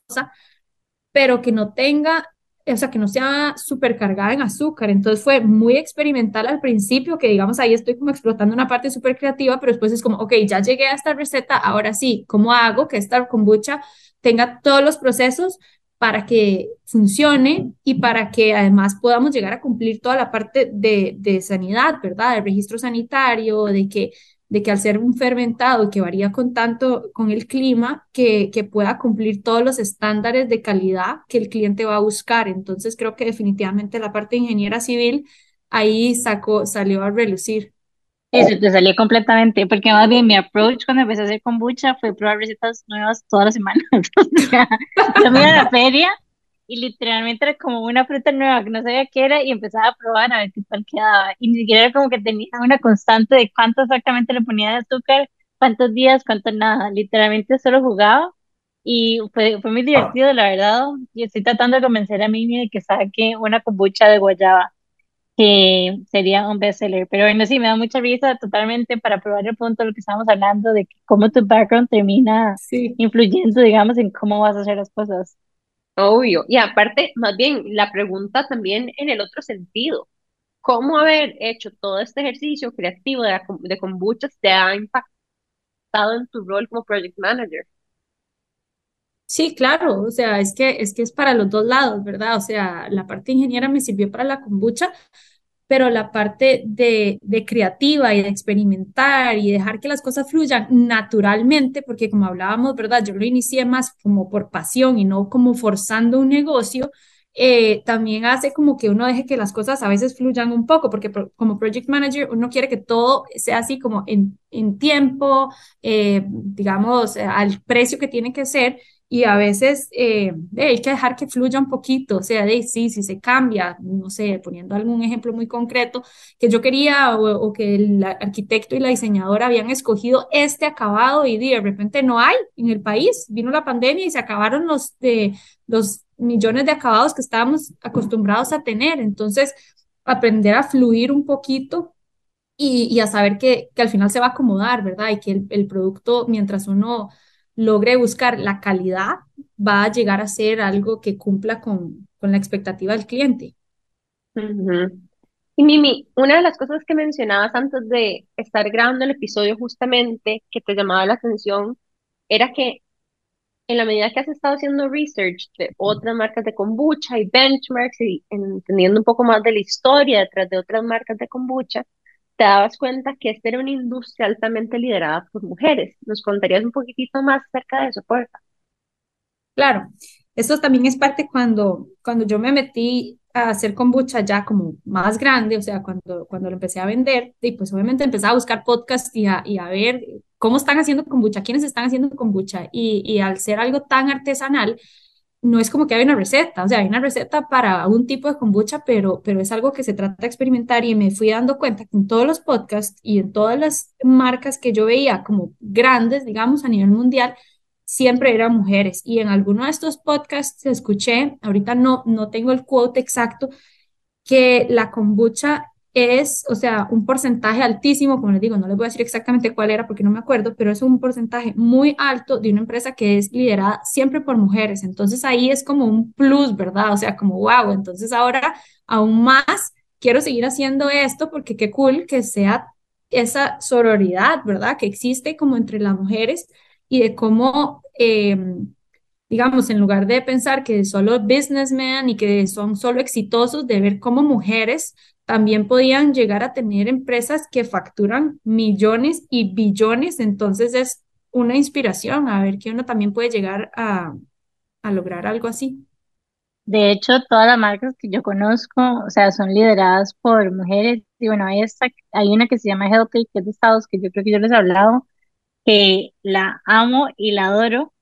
pero que no tenga, o sea, que no sea súper cargada en azúcar. Entonces fue muy experimental al principio, que digamos ahí estoy como explotando una parte súper creativa, pero después es como, ok, ya llegué a esta receta, ahora sí, ¿cómo hago que esta kombucha tenga todos los procesos para que funcione y para que además podamos llegar a cumplir toda la parte de, de sanidad, ¿verdad? Del registro sanitario, de que de que al ser un fermentado que varía con tanto con el clima, que, que pueda cumplir todos los estándares de calidad que el cliente va a buscar. Entonces creo que definitivamente la parte de ingeniera civil ahí sacó, salió a relucir. Eso te salió completamente, porque más bien mi approach cuando empecé a hacer kombucha fue probar recetas nuevas todas las semanas. o sea, yo me iba a la feria y literalmente era como una fruta nueva que no sabía qué era y empezaba a probar a ver qué tal quedaba. Y ni siquiera era como que tenía una constante de cuánto exactamente le ponía de azúcar, cuántos días, cuánto nada. Literalmente solo jugaba y fue, fue muy divertido, la verdad. Y estoy tratando de convencer a Mimi de que saque una kombucha de guayaba, que sería un bestseller. Pero bueno, sí, me da mucha risa totalmente para probar el punto de lo que estábamos hablando, de cómo tu background termina Sí. influyendo, digamos, en cómo vas a hacer las cosas. Obvio. Y aparte, más bien, la pregunta también en el otro sentido. ¿Cómo haber hecho todo este ejercicio creativo de, de kombuchas te ha impactado en tu rol como project manager? Sí, claro, o sea, es que, es que es para los dos lados, ¿verdad? O sea, la parte ingeniera me sirvió para la kombucha, pero la parte de, de creativa y de experimentar y dejar que las cosas fluyan naturalmente, porque como hablábamos, ¿verdad? Yo lo inicié más como por pasión y no como forzando un negocio, eh, también hace como que uno deje que las cosas a veces fluyan un poco, porque pro- como project manager uno quiere que todo sea así como en, en tiempo, eh, digamos, al precio que tiene que ser. Y a veces eh, hay que dejar que fluya un poquito, o sea, de sí, si se cambia, no sé, poniendo algún ejemplo muy concreto, que yo quería o, que el arquitecto y la diseñadora habían escogido este acabado y de repente no hay en el país, vino la pandemia y se acabaron los, de, los millones de acabados que estábamos acostumbrados a tener, entonces aprender a fluir un poquito y, y a saber que, que, al final se va a acomodar, ¿verdad? Y que el, el producto, mientras uno logre buscar la calidad, va a llegar a ser algo que cumpla con, con la expectativa del cliente. Y Mimi, una de las cosas que mencionabas antes de estar grabando el episodio justamente que te llamaba la atención era que en la medida que has estado haciendo research de otras marcas de kombucha y benchmarks y entendiendo un poco más de la historia detrás de otras marcas de kombucha, te dabas cuenta que esta era una industria altamente liderada por mujeres. ¿Nos contarías un poquitito más acerca de eso, por Claro, eso también es parte cuando, cuando yo me metí a hacer kombucha ya como más grande, o sea, cuando, cuando lo empecé a vender, y pues obviamente empecé a buscar podcast y a, y a ver cómo están haciendo kombucha, quiénes están haciendo kombucha, y, y al ser algo tan artesanal, no es como que hay una receta, o sea, hay una receta para un tipo de kombucha, pero, pero es algo que se trata de experimentar y me fui dando cuenta que en todos los podcasts y en todas las marcas que yo veía como grandes, digamos, a nivel mundial, siempre eran mujeres. Y en alguno de estos podcasts escuché, ahorita no, no tengo el quote exacto, que la kombucha es, o sea, un porcentaje altísimo, como les digo, no les voy a decir exactamente cuál era porque no me acuerdo, pero es un porcentaje muy alto de una empresa que es liderada siempre por mujeres. Entonces ahí es como un plus, ¿verdad? O sea, como wow, entonces ahora aún más quiero seguir haciendo esto porque qué cool que sea esa sororidad, ¿verdad? Que existe como entre las mujeres y de cómo... Eh, digamos, en lugar de pensar que solo businessmen y que son solo exitosos, de ver cómo mujeres también podían llegar a tener empresas que facturan millones y billones, entonces es una inspiración a ver que uno también puede llegar a, a lograr algo así. De hecho, todas las marcas que yo conozco, o sea, son lideradas por mujeres. Y bueno, hay, esta, hay una que se llama Healthy, que es de Estados, que yo creo que yo les he hablado, que la amo y la adoro.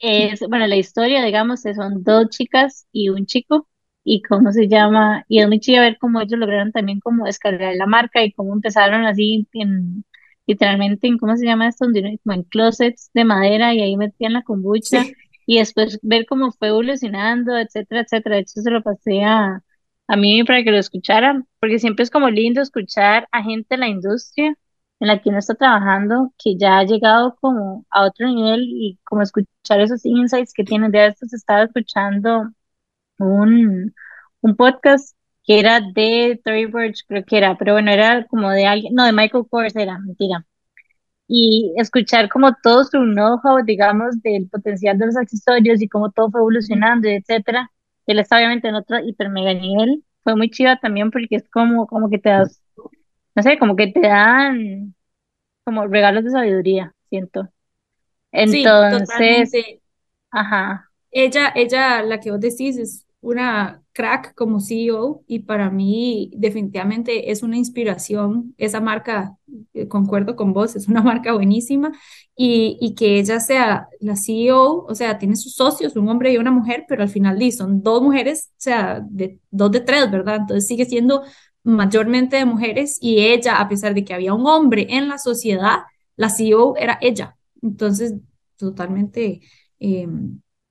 Es, bueno, la historia, digamos, son dos chicas y un chico y cómo se llama, y es muy chido ver cómo ellos lograron también como escalar la marca y cómo empezaron así en, literalmente en, ¿cómo se llama esto? Como en closets de madera y ahí metían la kombucha Sí. y después ver cómo fue evolucionando, etcétera, etcétera. De hecho, se lo pasé a, a mí para que lo escucharan, porque siempre es como lindo escuchar a gente de la industria en la que uno está trabajando, que ya ha llegado como a otro nivel y como escuchar esos insights que tienen. De estos estaba escuchando un, un podcast que era de Tory Burch, creo que era, pero bueno, era como de alguien, no, de Michael Kors era, mentira. Y escuchar como todo su know-how, digamos, del potencial de los accesorios y cómo todo fue evolucionando, etcétera. Él está obviamente en otro hiper mega nivel. Fue muy chiva también porque es como, como que te das, no sé, como que te dan como regalos de sabiduría, siento. Sí, Entonces, totalmente. ajá. Ella, ella, la que vos decís, es una crack como CEO y para mí definitivamente es una inspiración. Esa marca, eh, concuerdo con vos, es una marca buenísima y, y que ella sea la CEO, o sea, tiene sus socios, un hombre y una mujer, pero al final di, son dos mujeres, o sea, de, dos de tres, ¿verdad? Entonces sigue siendo mayormente de mujeres y ella, a pesar de que había un hombre en la sociedad, la CEO era ella. Entonces, totalmente... Eh,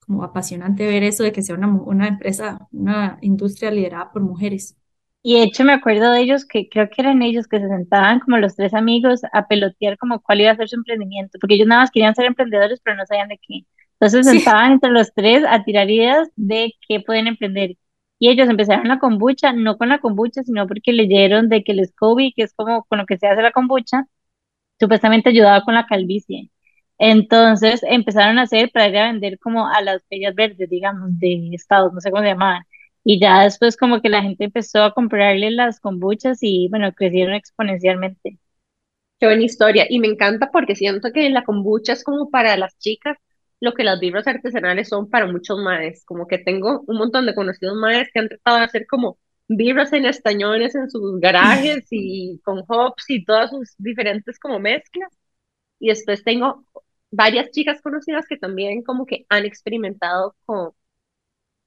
como apasionante ver eso de que sea una, una empresa, una industria liderada por mujeres. Y de hecho me acuerdo de ellos que creo que eran ellos que se sentaban como los tres amigos a pelotear como cuál iba a ser su emprendimiento, porque ellos nada más querían ser emprendedores, pero no sabían de qué. Entonces se Sí, sentaban entre los tres a tirar ideas de qué pueden emprender. Y ellos empezaron la kombucha, no con la kombucha, sino porque leyeron de que el SCOBY, que es como con lo que se hace la kombucha, supuestamente ayudaba con la calvicie. Entonces empezaron a hacer para ir a vender como a las bellas verdes, digamos, de estados, no sé cómo se llamaban. Y ya después como que la gente empezó a comprarle las kombuchas y bueno, crecieron exponencialmente. Qué buena historia. Y me encanta porque siento que la kombucha es como para las chicas lo que las vibras artesanales son para muchos maes. Como que tengo un montón de conocidos maes que han tratado de hacer como vibras en estañones en sus garajes y con hops y todas sus diferentes como mezclas. Y después tengo varias chicas conocidas que también como que han experimentado con,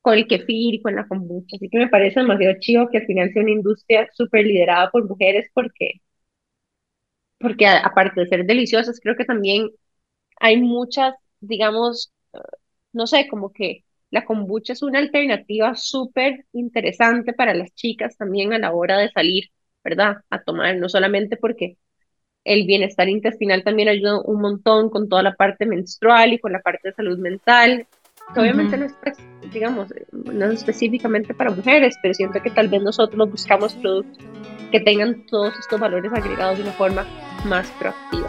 con el kefir y con la kombucha. Así que me parece demasiado chido que al final sea una industria súper liderada por mujeres porque, porque aparte de ser deliciosas, creo que también hay muchas, digamos, eh, no sé, como que la kombucha es una alternativa súper interesante para las chicas también a la hora de salir, ¿verdad? A tomar, no solamente porque el bienestar intestinal también ayuda un montón con toda la parte menstrual y con la parte de salud mental, que obviamente no es, digamos, no es específicamente para mujeres, pero siento que tal vez nosotros buscamos productos que tengan todos estos valores agregados de una forma más proactiva.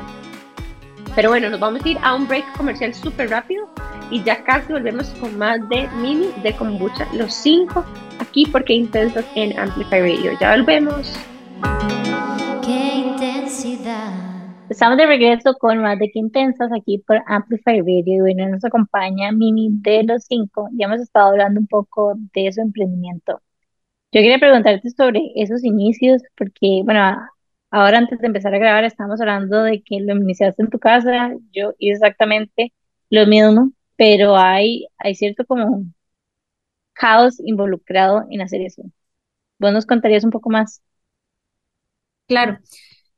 Pero bueno, nos vamos a ir a un break comercial súper rápido y ya casi volvemos con más de Mini de Kombucha, los cinco aquí porque intensas en Amplify Radio. Ya volvemos. Qué intensidad. Estamos de regreso con más de que intensas aquí por Amplify Radio y nos acompaña Mimi de los cinco. Ya hemos estado hablando un poco de su emprendimiento. Yo quería preguntarte sobre esos inicios, porque bueno, ahora antes de empezar a grabar estábamos hablando de que lo iniciaste en tu casa, yo hice exactamente lo mismo, pero hay, hay cierto como caos involucrado en hacer eso. ¿Vos nos contarías un poco más? Claro.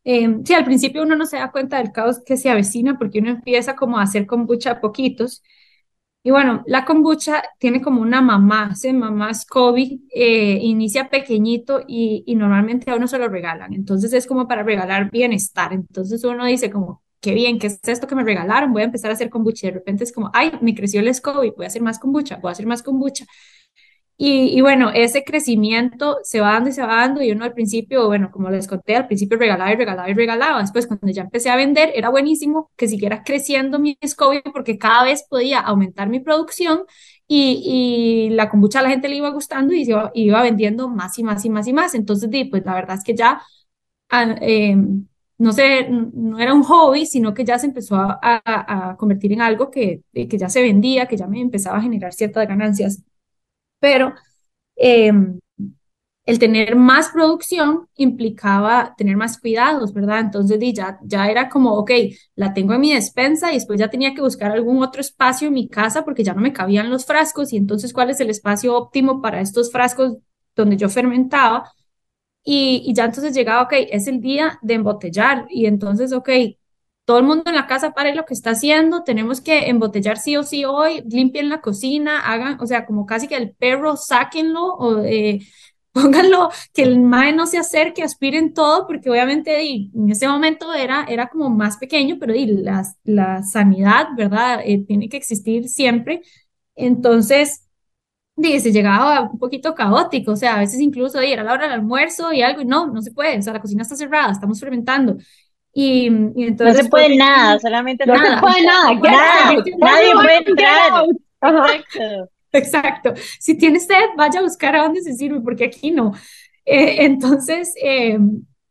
Eh, sí, al principio uno no se da cuenta del caos que se avecina porque uno empieza como a hacer kombucha a poquitos. Y bueno, la kombucha tiene como una mamá, ¿sí? Mamá SCOBY, eh, inicia pequeñito y, y normalmente a uno se lo regalan. Entonces es como para regalar bienestar. Entonces uno dice como, qué bien, ¿qué es esto que me regalaron? Voy a empezar a hacer kombucha. Y de repente es como, ay, me creció el SCOBY, voy a hacer más kombucha, voy a hacer más kombucha. Y, y bueno, ese crecimiento se va dando y se va dando y uno al principio, bueno, como les conté, al principio regalaba y regalaba y regalaba. Después, cuando ya empecé a vender, era buenísimo que siguiera creciendo mi SCOBY porque cada vez podía aumentar mi producción y, y la kombucha a la gente le iba gustando y se iba, iba vendiendo más y más y más y más. Entonces, pues la verdad es que ya, eh, no sé, no era un hobby, sino que ya se empezó a, a- a convertir en algo que, que ya se vendía, que ya me empezaba a generar ciertas ganancias. Pero eh, el tener más producción implicaba tener más cuidados, ¿verdad? Entonces ya, ya era como, ok, la tengo en mi despensa y después ya tenía que buscar algún otro espacio en mi casa porque ya no me cabían los frascos y entonces cuál es el espacio óptimo para estos frascos donde yo fermentaba. Y, y ya entonces llegaba, ok, es el día de embotellar y entonces, ok, todo el mundo en la casa pare lo que está haciendo, tenemos que embotellar sí o sí hoy, limpien la cocina, hagan, o sea, como casi que el perro sáquenlo o eh, pónganlo, que el mae no se acerque, aspiren todo, porque obviamente y, en ese momento era, era como más pequeño, pero y, la, la sanidad, ¿verdad? Eh, tiene que existir siempre. Entonces, y se llegaba un poquito caótico, o sea, a veces incluso era la hora del almuerzo y algo, y no, no se puede, o sea, la cocina está cerrada, estamos fermentando. Y, y No entonces se después puede de- nada, solamente No se Nada. puede nada, get Nada, nadie puede entrar. Exacto. Exacto. Si tiene sed, vaya a buscar a dónde se sirve, porque aquí no. Eh, entonces, eh,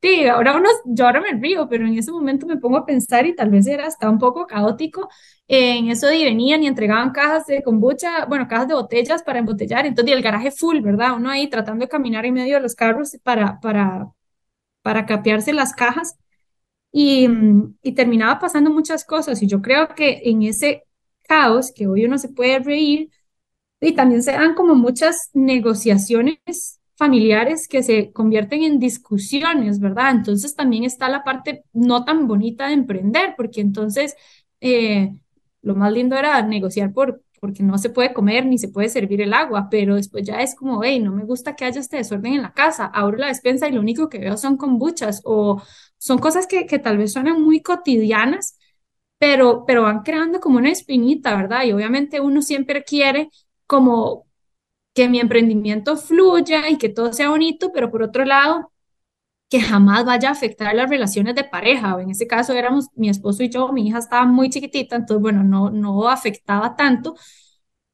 sí, ahora uno, yo ahora me río, pero en ese momento me pongo a pensar y tal vez era hasta un poco caótico. Eh, en eso de venían y entregaban cajas de kombucha, bueno, cajas de botellas para embotellar. Entonces, y el garaje full, ¿verdad? Uno ahí tratando de caminar en medio de los carros para, para, para capearse las cajas. Y, mm, y terminaba pasando muchas cosas. Y yo creo que en ese caos, que hoy uno se puede reír, y también se dan como muchas negociaciones familiares que se convierten en discusiones, ¿verdad? Entonces también está la parte no tan bonita de emprender, porque entonces eh, lo más lindo era negociar por, porque no se puede comer ni se puede servir el agua, pero después ya es como, hey, no me gusta que haya este desorden en la casa, abro la despensa y lo único que veo son kombuchas o son cosas que, que tal vez suenan muy cotidianas, pero, pero van creando como una espinita, ¿verdad? Y obviamente uno siempre quiere como que mi emprendimiento fluya y que todo sea bonito, pero por otro lado, que jamás vaya a afectar las relaciones de pareja. En ese caso éramos mi esposo y yo, mi hija estaba muy chiquitita, entonces, bueno, no, no afectaba tanto,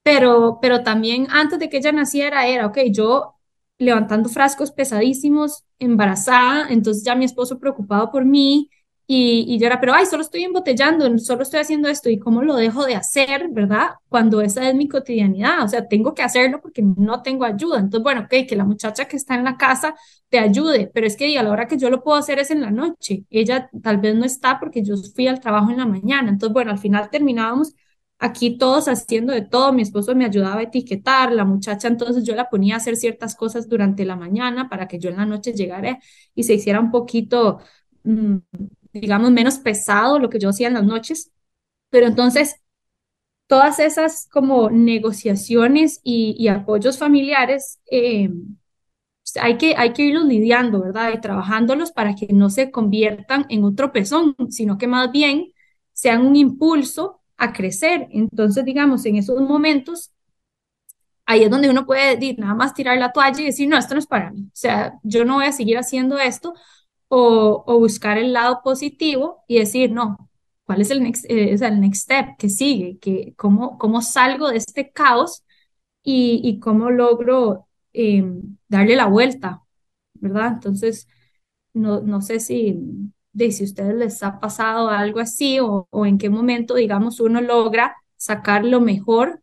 pero, pero también antes de que ella naciera era, ok, yo levantando frascos pesadísimos, embarazada, entonces ya mi esposo preocupado por mí Y, y yo era, pero ay, solo estoy embotellando, solo estoy haciendo esto, ¿y cómo lo dejo de hacer, verdad? Cuando esa es mi cotidianidad, o sea, tengo que hacerlo porque no tengo ayuda. Entonces, bueno, ok, que la muchacha que está en la casa te ayude, pero es que a la hora que yo lo puedo hacer es en la noche. Ella tal vez no está porque yo fui al trabajo en la mañana. Entonces, bueno, al final terminábamos aquí todos haciendo de todo, mi esposo me ayudaba a etiquetar, la muchacha entonces yo la ponía a hacer ciertas cosas durante la mañana para que yo en la noche llegara y se hiciera un poquito, mm, digamos, menos pesado lo que yo hacía en las noches. Pero entonces, todas esas como negociaciones y, apoyos familiares, eh, hay que, hay que irlos lidiando, ¿verdad? Y trabajándolos para que no se conviertan en un tropezón, sino que más bien sean un impulso a crecer. Entonces, digamos, en esos momentos, ahí es donde uno puede decir, nada más tirar la toalla y decir, no, esto no es para mí. O sea, yo no voy a seguir haciendo esto o, buscar el lado positivo y decir, no, ¿cuál es el next, eh, es el next step que sigue? Que, cómo, ¿Cómo salgo de este caos y, y cómo logro eh, darle la vuelta? ¿Verdad? Entonces, no, no sé si, de si a ustedes les ha pasado algo así o, o en qué momento, digamos, uno logra sacar lo mejor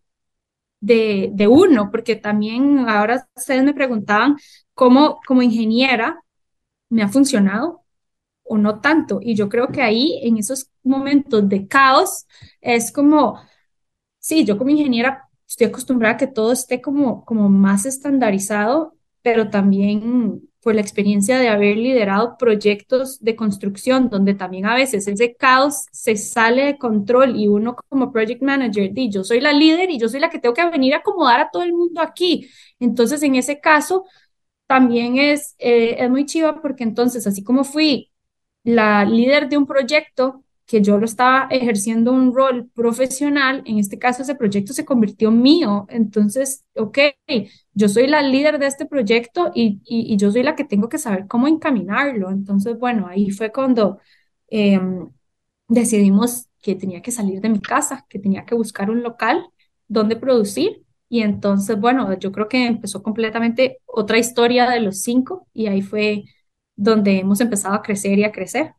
de, de uno, porque también ahora ustedes me preguntaban cómo como ingeniera me ha funcionado o no tanto. Y yo creo que ahí, en esos momentos de caos, es como, sí, yo como ingeniera estoy acostumbrada a que todo esté como, como más estandarizado, pero también por la experiencia de haber liderado proyectos de construcción, donde también a veces ese caos se sale de control y uno como project manager, di, yo soy la líder y yo soy la que tengo que venir a acomodar a todo el mundo aquí. Entonces, en ese caso, también es, eh, es muy chiva porque entonces, así como fui la líder de un proyecto que yo lo estaba ejerciendo un rol profesional, en este caso ese proyecto se convirtió mío. Entonces, ok, yo soy la líder de este proyecto y, y, yo soy la que tengo que saber cómo encaminarlo. Entonces, bueno, ahí fue cuando eh, decidimos que tenía que salir de mi casa, que tenía que buscar un local donde producir. Y entonces, bueno, yo creo que empezó completamente otra historia de los cinco y ahí fue donde hemos empezado a crecer y a crecer.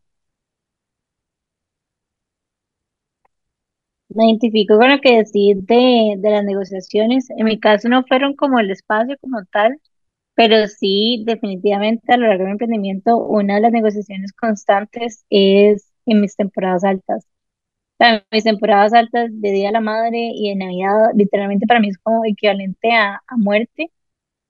Me identifico con lo que decís de, de las negociaciones. En mi caso no fueron como el espacio como tal, pero sí definitivamente a lo largo del emprendimiento una de las negociaciones constantes es en mis temporadas altas. Sea, mis temporadas altas de Día de la Madre y de Navidad, literalmente para mí es como equivalente a, a muerte.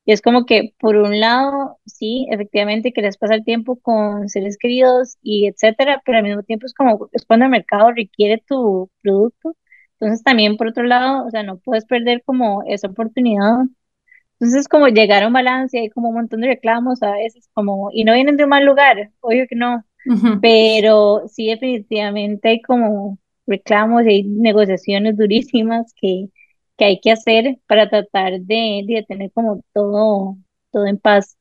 Y es como que, por un lado, sí, efectivamente querés pasar tiempo con seres queridos y etcétera, pero al mismo tiempo es como, es cuando el mercado requiere tu producto. Entonces también, por otro lado, o sea, no puedes perder como esa oportunidad. Entonces, como llegar a un balance, hay como un montón de reclamos a veces, como, y no vienen de un mal lugar, obvio que no, Ujú. pero sí definitivamente hay como reclamos y hay negociaciones durísimas que, que hay que hacer para tratar de, de tener como todo, todo en paz.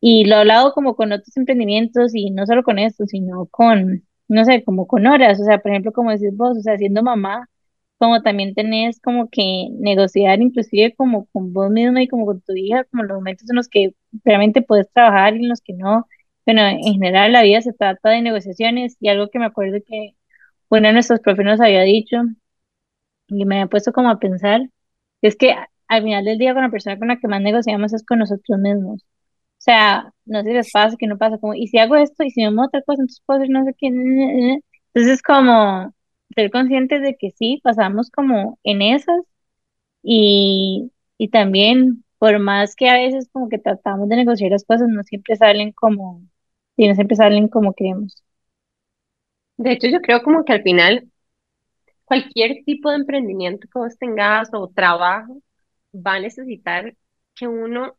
Y lo he hablado como con otros emprendimientos y no solo con esto, sino con, no sé, como con horas, o sea, por ejemplo, como decís vos, o sea, siendo mamá, como también tenés como que negociar inclusive como con vos misma y como con tu hija, como los momentos en los que realmente puedes trabajar y en los que no. Bueno, en general la vida se trata de negociaciones y algo que me acuerdo que uno de nuestros profes nos había dicho y me había puesto como a pensar, es que al final del día con la persona con la que más negociamos es con nosotros mismos. O sea, no sé si les pasa que no pasa como, y si hago esto, y si me otra cosa, entonces puedo hacer no sé qué. Entonces, como ser conscientes de que sí, pasamos como en esas, y, y también, por más que a veces como que tratamos de negociar las cosas, no siempre salen como, y no siempre salen como queremos. De hecho, yo creo como que al final cualquier tipo de emprendimiento que vos tengas o trabajo va a necesitar que uno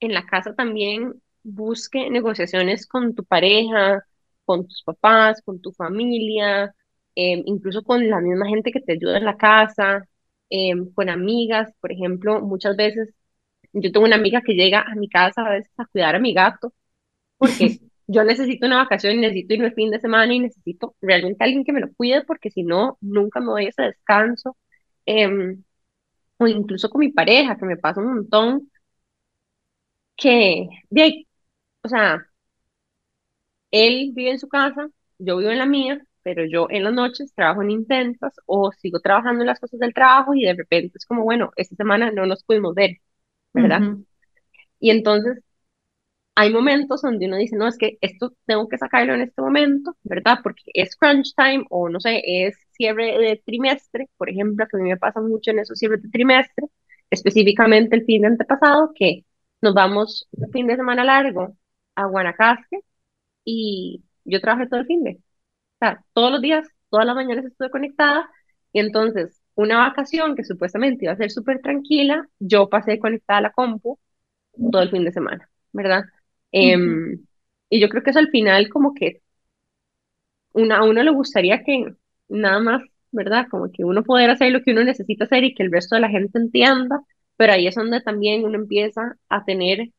en la casa también busque negociaciones con tu pareja, con tus papás, con tu familia, eh, incluso con la misma gente que te ayuda en la casa, eh, con amigas, por ejemplo, muchas veces yo tengo una amiga que llega a mi casa a veces a cuidar a mi gato porque yo necesito una vacación y necesito irme el fin de semana y necesito realmente alguien que me lo cuide porque si no, nunca me doy ese descanso. Em, o incluso con mi pareja, que me pasa un montón, que, de ahí, o sea, él vive en su casa yo vivo en la mía, pero yo en las noches trabajo en intensas o sigo trabajando en las cosas del trabajo y de repente es como, bueno, esta semana no nos pudimos ver, ¿verdad? Ujú. Y entonces hay momentos donde uno dice, no, es que esto tengo que sacarlo en este momento, ¿verdad? Porque es crunch time o no sé, es cierre de trimestre, por ejemplo, que a mí me pasa mucho en esos cierres de trimestre, específicamente el fin de antepasado, que nos vamos un fin de semana largo a Guanacaste y yo trabajé todo el fin de, o sea, todos los días, todas las mañanas estuve conectada y entonces una vacación que supuestamente iba a ser súper tranquila, yo pasé conectada a la compu todo el fin de semana, ¿verdad? Em, y yo creo que eso al final como que una, a uno le gustaría que nada más, ¿verdad? Como que uno poder hacer lo que uno necesita hacer y que el resto de la gente entienda, pero ahí es donde también uno empieza a tener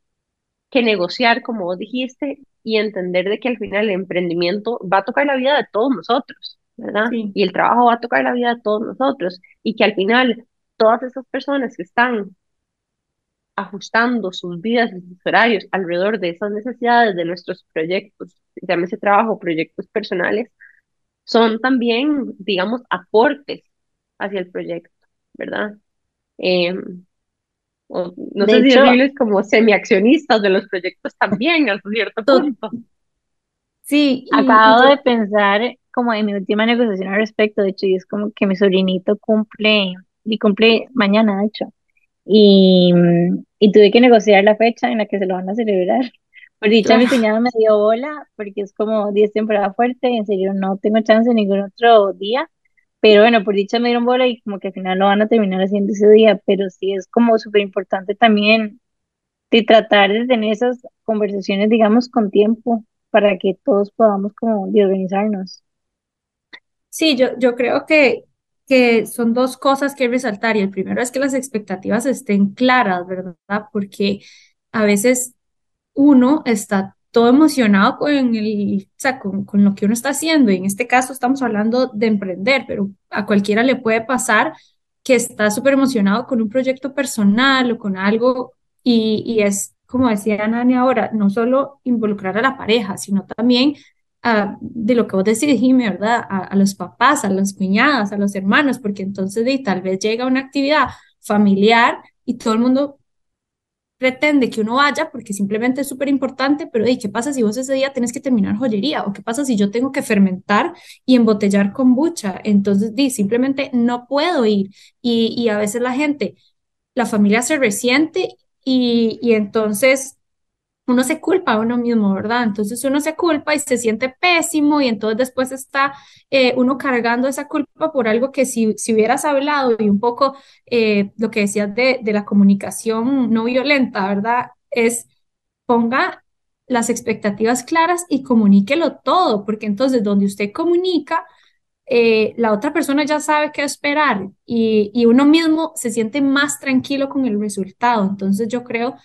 que negociar, como vos dijiste, y entender de que al final el emprendimiento va a tocar la vida de todos nosotros, ¿verdad? Sí. Y el trabajo va a tocar la vida de todos nosotros, y que al final todas esas personas que están ajustando sus vidas y sus horarios alrededor de esas necesidades de nuestros proyectos, llámese trabajo, proyectos personales, son también, digamos, aportes hacia el proyecto, ¿verdad? Eh, o, no De sé si hecho, decirles como semiaccionistas de los proyectos también, hasta cierto To- punto. sí, acabo de pensar como en mi última negociación al respecto, de hecho, y es como que mi sobrinito cumple, y cumple mañana, de hecho, y, y tuve que negociar la fecha en la que se lo van a celebrar. Por dicha, mi cuñado me dio bola, porque es como 10 temporada fuerte, y en serio no tengo chance ningún otro día, pero bueno, por dicha me dieron bola y como que al final lo van a terminar haciendo ese día, pero sí es como súper importante también de tratar de tener esas conversaciones, digamos, con tiempo, para que todos podamos como de organizarnos. sí, yo, yo creo que, que son dos cosas que resaltar. Y el primero es que las expectativas estén claras, ¿verdad? Porque a veces uno está todo emocionado con el, o sea, con, con lo que uno está haciendo. Y en este caso estamos hablando de emprender, pero a cualquiera le puede pasar que está súper emocionado con un proyecto personal o con algo. Y, y es, como decía Nani ahora, no solo involucrar a la pareja, sino también de lo que vos decís, Jimmy, ¿verdad? A, a los papás, a las cuñadas, a los hermanos, porque entonces de, tal vez llega una actividad familiar y todo el mundo pretende que uno vaya porque simplemente es súper importante, pero ¿y qué pasa si vos ese día tenés que terminar joyería? ¿O qué pasa si yo tengo que fermentar y embotellar kombucha? Entonces, di, simplemente no puedo ir. Y, y a veces la gente, la familia se resiente y, y entonces uno se culpa a uno mismo, ¿verdad? Entonces uno se culpa y se siente pésimo y entonces después está eh, uno cargando esa culpa por algo que si, si hubieras hablado y un poco eh, lo que decías de, de la comunicación no violenta, ¿verdad? Es ponga las expectativas claras y comuníquelo todo, porque entonces donde usted comunica, eh, la otra persona ya sabe qué esperar y, y uno mismo se siente más tranquilo con el resultado. Entonces yo creo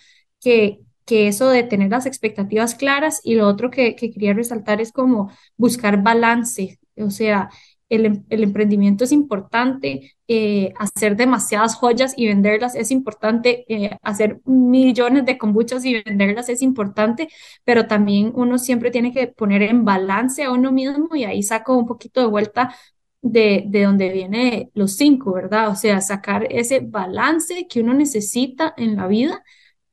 que, que eso de tener las expectativas claras y lo otro que, que quería resaltar es como buscar balance, o sea, el, em- el emprendimiento es importante, eh, hacer demasiadas joyas y venderlas es importante, eh, hacer millones de kombuchas y venderlas es importante, pero también uno siempre tiene que poner en balance a uno mismo y ahí saco un poquito de vuelta de, de donde viene los cinco, ¿verdad? O sea, sacar ese balance que uno necesita en la vida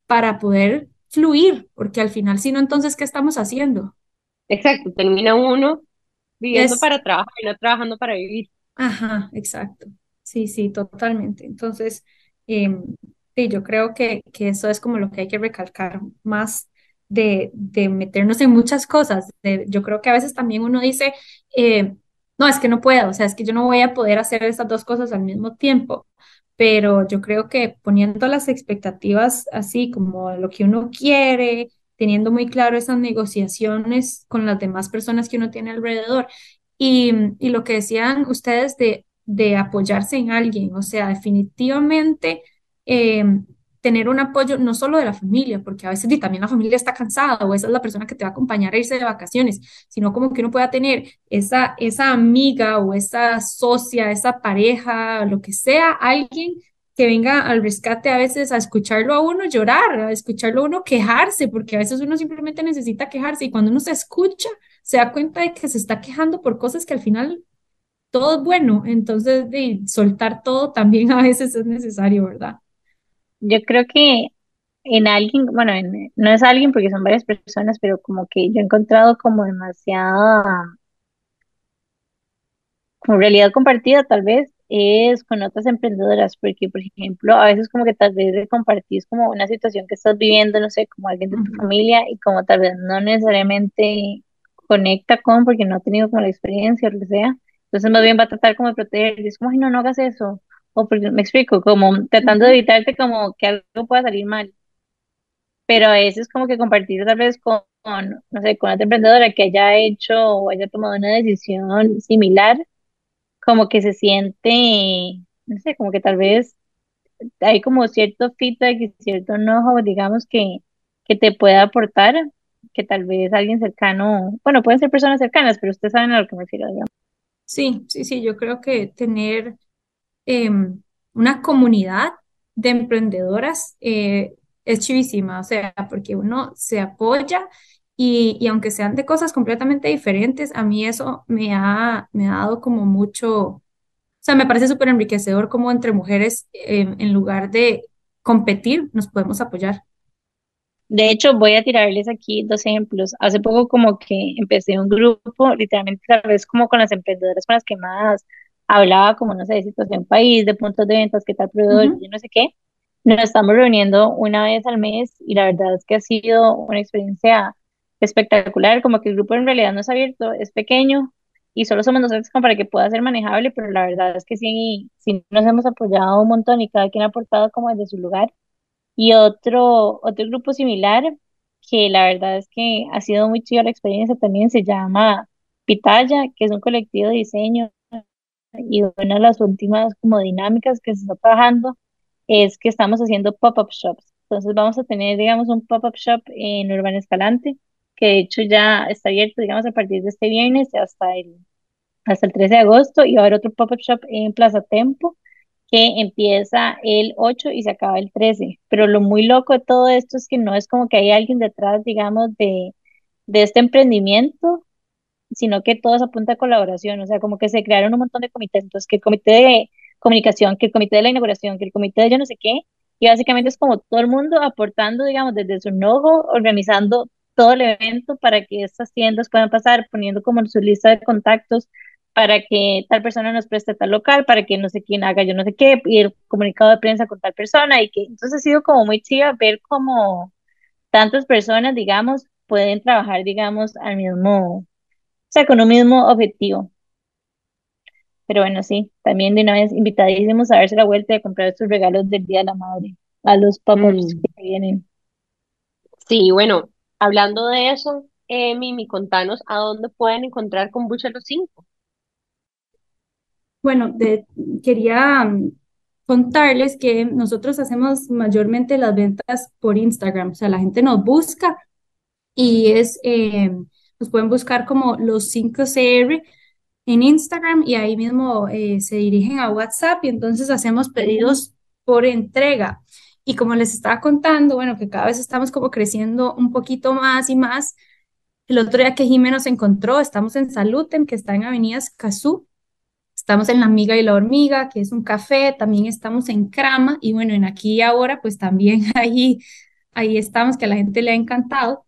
para poder fluir, porque al final, si no, entonces, ¿qué estamos haciendo? Exacto, termina uno viviendo Es, para trabajar y no trabajando para vivir. ajá, exacto. Sí, sí, totalmente. Entonces, em, sí, yo creo que, que eso es como lo que hay que recalcar más de, de meternos en muchas cosas. De- yo creo que a veces también uno dice, eh, no, es que no puedo, o sea, es que yo no voy a poder hacer esas dos cosas al mismo tiempo. Pero yo creo que poniendo las expectativas así como lo que uno quiere, teniendo muy claro esas negociaciones con las demás personas que uno tiene alrededor. Y, y lo que decían ustedes de, de apoyarse en alguien, o sea, definitivamente eh, tener un apoyo no solo de la familia, porque a veces y también la familia está cansada o esa es la persona que te va a acompañar a irse de vacaciones, sino como que uno pueda tener esa, esa amiga o esa socia, esa pareja, lo que sea, alguien que venga al rescate a veces a escucharlo a uno llorar, a escucharlo a uno quejarse, porque a veces uno simplemente necesita quejarse y cuando uno se escucha, se da cuenta de que se está quejando por cosas que al final todo es bueno, entonces de soltar todo también a veces es necesario, ¿verdad? Yo creo que en alguien, bueno, en- no es alguien porque son varias personas, pero como que yo he encontrado como demasiada como realidad compartida tal vez es con otras emprendedoras, porque por ejemplo, a veces como que tal vez le compartís como una situación que estás viviendo, no sé, como alguien de tu familia y como tal vez no necesariamente conecta con porque no ha tenido como la experiencia o lo que sea, entonces más bien va a tratar como de proteger, y es como, ay, no, no hagas eso, o porque me explico, como tratando de evitarte como que algo pueda salir mal, pero a veces como que compartir tal vez con, con, no sé, con otra emprendedora que haya hecho o haya tomado una decisión similar como que se siente, no sé, como que tal vez hay como cierto feedback y cierto enojo, digamos, que, que te puede aportar, que tal vez alguien cercano, bueno, pueden ser personas cercanas, pero ustedes saben a lo que me refiero, digamos. Sí, sí, sí, yo creo que tener em, una comunidad de emprendedoras eh, es chivísima, o sea, porque uno se apoya y, y aunque sean de cosas completamente diferentes, a mí eso me ha, me ha dado como mucho, o sea, me parece súper enriquecedor como entre mujeres, em, en lugar de competir, nos podemos apoyar. De hecho, voy a tirarles aquí dos ejemplos. Hace poco como que empecé un grupo, literalmente tal vez como con las emprendedoras con las que más hablaba, como no sé, de situación país, de puntos de ventas, qué tal proveedor, yo no sé qué. Nos estamos reuniendo una vez al mes y la verdad es que ha sido una experiencia espectacular, como que el grupo en realidad no es abierto, es pequeño y solo somos nosotros como para que pueda ser manejable, pero la verdad es que sí, sí nos hemos apoyado un montón y cada quien ha aportado como desde su lugar. Y otro, otro grupo similar, que la verdad es que ha sido muy chida la experiencia también, se llama Pitaya, que es un colectivo de diseño y una de las últimas como dinámicas que se está trabajando es que estamos haciendo pop-up shops. Entonces vamos a tener, digamos, un pop-up shop en Urbana Escalante, que de hecho ya está abierto, digamos, a partir de este viernes hasta el, hasta el 13 de agosto, y va a haber otro pop-up shop en Plaza Tempo que empieza el 8 y se acaba el 13. Pero lo muy loco de todo esto es que no es como que hay alguien detrás, digamos, de, de este emprendimiento, sino que todo se apunta a colaboración. O sea, como que se crearon un montón de comités. Entonces, que el comité de comunicación, que el comité de la inauguración, que el comité de yo no sé qué. Y básicamente es como todo el mundo aportando, digamos, desde su enojo, organizando todo el evento para que estas tiendas puedan pasar, poniendo como su lista de contactos para que tal persona nos preste tal local, para que no sé quién haga yo no sé qué, y el comunicado de prensa con tal persona, y que entonces ha sido como muy chiva ver cómo tantas personas, digamos, pueden trabajar, digamos, al mismo, sea, con un mismo objetivo. Pero bueno, sí, también de una vez invitadísimos a darse la vuelta y a comprar estos regalos del Día de la Madre, a los pop-ups Mm, que vienen. sí, bueno, hablando de eso, eh, Mimi, contanos a dónde pueden encontrar Kombucha Los Cinco. Bueno, de- quería mm, contarles que nosotros hacemos mayormente las ventas por Instagram, o sea, la gente nos busca y es, eh, nos pueden buscar como los 5CR en Instagram y ahí mismo eh, se dirigen a WhatsApp y entonces hacemos pedidos por entrega. Y como les estaba contando, bueno, que cada vez estamos como creciendo un poquito más y más. El otro día que Jimé nos encontró, estamos en Saluten, que está en Avenida Escazú. Estamos en La Amiga y la Hormiga, que es un café, también estamos en Crama y bueno, en Aquí y Ahora, pues también ahí, ahí estamos, que a la gente le ha encantado.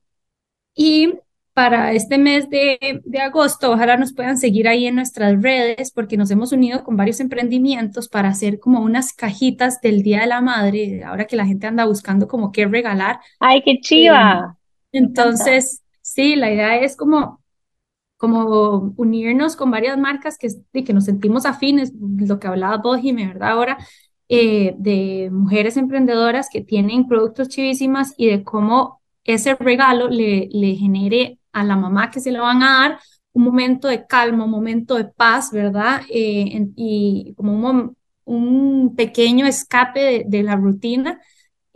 Y para este mes de, de agosto, ojalá nos puedan seguir ahí en nuestras redes porque nos hemos unido con varios emprendimientos para hacer como unas cajitas del Día de la Madre, ahora que la gente anda buscando como qué regalar. ¡Ay, qué Eh, chiva! Encanta. entonces, sí, la idea es como como unirnos con varias marcas que, de que nos sentimos afines, lo que hablaba vos, Jimé, ¿verdad? Ahora, eh, de mujeres emprendedoras que tienen productos chivísimas y de cómo ese regalo le, le genere a la mamá que se lo van a dar un momento de calma, un momento de paz, ¿verdad? Eh, y como un, un pequeño escape de, de la rutina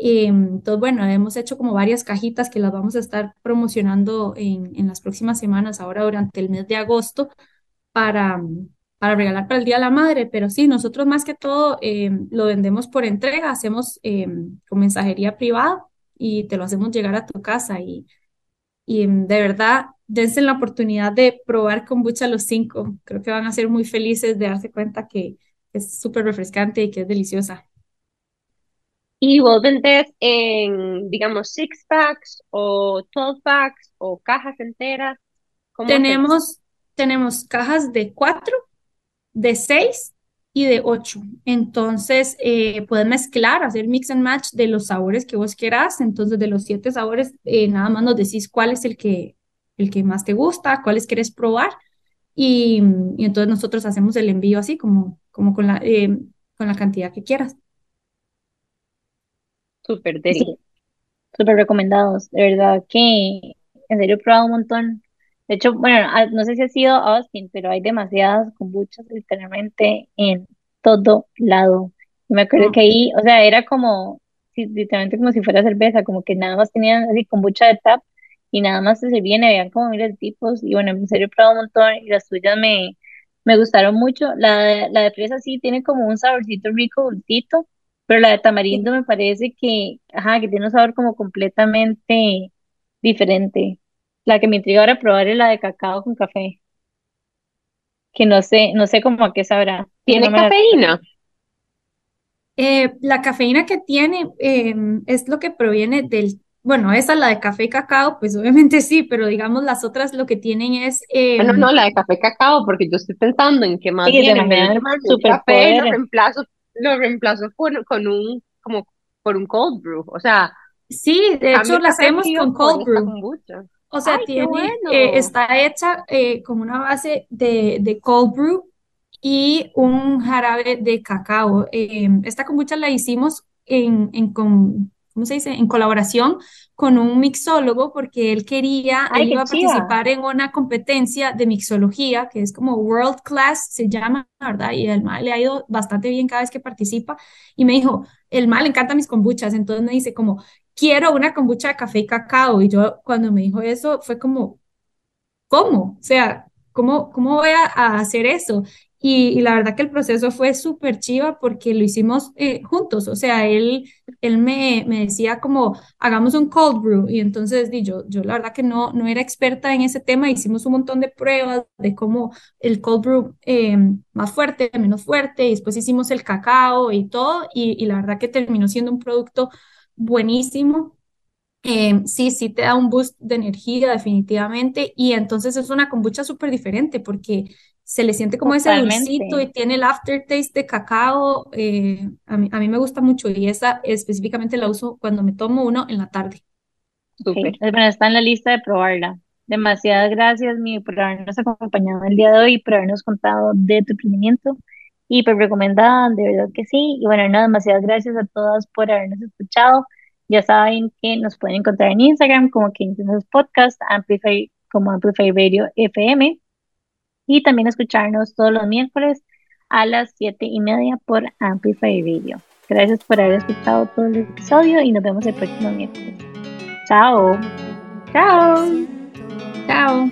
eh, entonces, bueno, hemos hecho como varias cajitas que las vamos a estar promocionando en, en las próximas semanas, ahora durante el mes de agosto, para, para regalar para el Día de la Madre. Pero sí, nosotros más que todo eh, lo vendemos por entrega, hacemos eh, con mensajería privada y te lo hacemos llegar a tu casa. Y, y mm, de verdad, dense la oportunidad de probar kombucha los cinco. Creo que van a ser muy felices de darse cuenta que es súper refrescante y que es deliciosa. ¿Y vos vendés en, digamos, six packs o 12 packs o cajas enteras? Tenemos, tenemos cajas de cuatro, de seis y de ocho. Entonces, eh, puedes mezclar, hacer mix and match de los sabores que vos quieras. Entonces, de los siete sabores, eh, nada más nos decís cuál es el que, el que más te gusta, cuáles quieres probar. Y, y entonces nosotros hacemos el envío así como, como con la, eh, con la cantidad que quieras. Súper deli. Sí, súper recomendados. De verdad que en serio he probado un montón. De hecho, bueno, no sé si ha sido Austin, pero hay demasiadas kombuchas literalmente en todo lado. Y me acuerdo Mm. que ahí, o sea, era como, literalmente como si fuera cerveza, como que nada más tenían así kombucha de tap y nada más se servían habían como miles de tipos. Y bueno, en serio he probado un montón y las tuyas me, me gustaron mucho. La de, la de fresa sí tiene como un saborcito rico, dulcito, pero la de tamarindo me parece que, ajá, que tiene un sabor como completamente diferente. La que me intriga ahora probar es la de cacao con café, que no sé, no sé cómo a qué sabrá. ¿Tiene no me la cafeína? Eh, la cafeína que tiene eh, es lo que proviene del, bueno, esa la de café y cacao, pues obviamente sí, pero digamos las otras lo que tienen es, eh, Ah, no, no, la de café cacao, porque yo estoy pensando en que más Sí, un café, lo reemplazo, lo reemplazo con, con un, como por un cold brew. O sea, sí, de hecho el la café hacemos con cold brew. kombucha. O sea, ¡Ay, qué tiene, eh, está hecha eh, con una base de, de cold brew y un jarabe de cacao. Eh, esta kombucha la hicimos en, en con- ¿cómo se dice? En colaboración con un mixólogo porque él quería, él iba a chiva. participar en una competencia de mixología que es como World Class, se llama, ¿verdad? Y el mal le ha ido bastante bien cada vez que participa y me dijo, el mal le encanta mis kombuchas, entonces me dice como, quiero una kombucha de café y cacao. Y yo cuando me dijo eso fue como, ¿cómo? O sea, ¿cómo, cómo voy a, a hacer eso? Y, y la verdad que el proceso fue súper chiva porque lo hicimos eh, juntos, o sea, él, él me, me decía como, hagamos un cold brew. Y entonces di, yo, yo la verdad que no, no era experta en ese tema, hicimos un montón de pruebas de cómo el cold brew eh, más fuerte, menos fuerte, y después hicimos el cacao y todo, y, y la verdad que terminó siendo un producto buenísimo. Eh, sí, sí te da un boost de energía definitivamente y entonces es una kombucha súper diferente porque se le siente como ese dulcito Totalmente. y tiene el aftertaste de cacao. eh, a mí, a mí me gusta mucho y esa específicamente la uso cuando me tomo uno en la tarde. Súper. bueno, está en la lista de probarla. Demasiadas gracias, Mi, por habernos acompañado el día de hoy y por habernos contado de tu emprendimiento. Por recomendada, de verdad que sí. Y bueno, no, demasiadas gracias a todas por habernos escuchado. Ya saben que nos pueden encontrar en Instagram como que Intensos Podcast, Amplify, como Amplify Radio FM. Y también escucharnos todos los miércoles a las siete y media por Amplify Radio. Gracias por haber escuchado todo el episodio y nos vemos el próximo miércoles. Chao. Chao. Chao.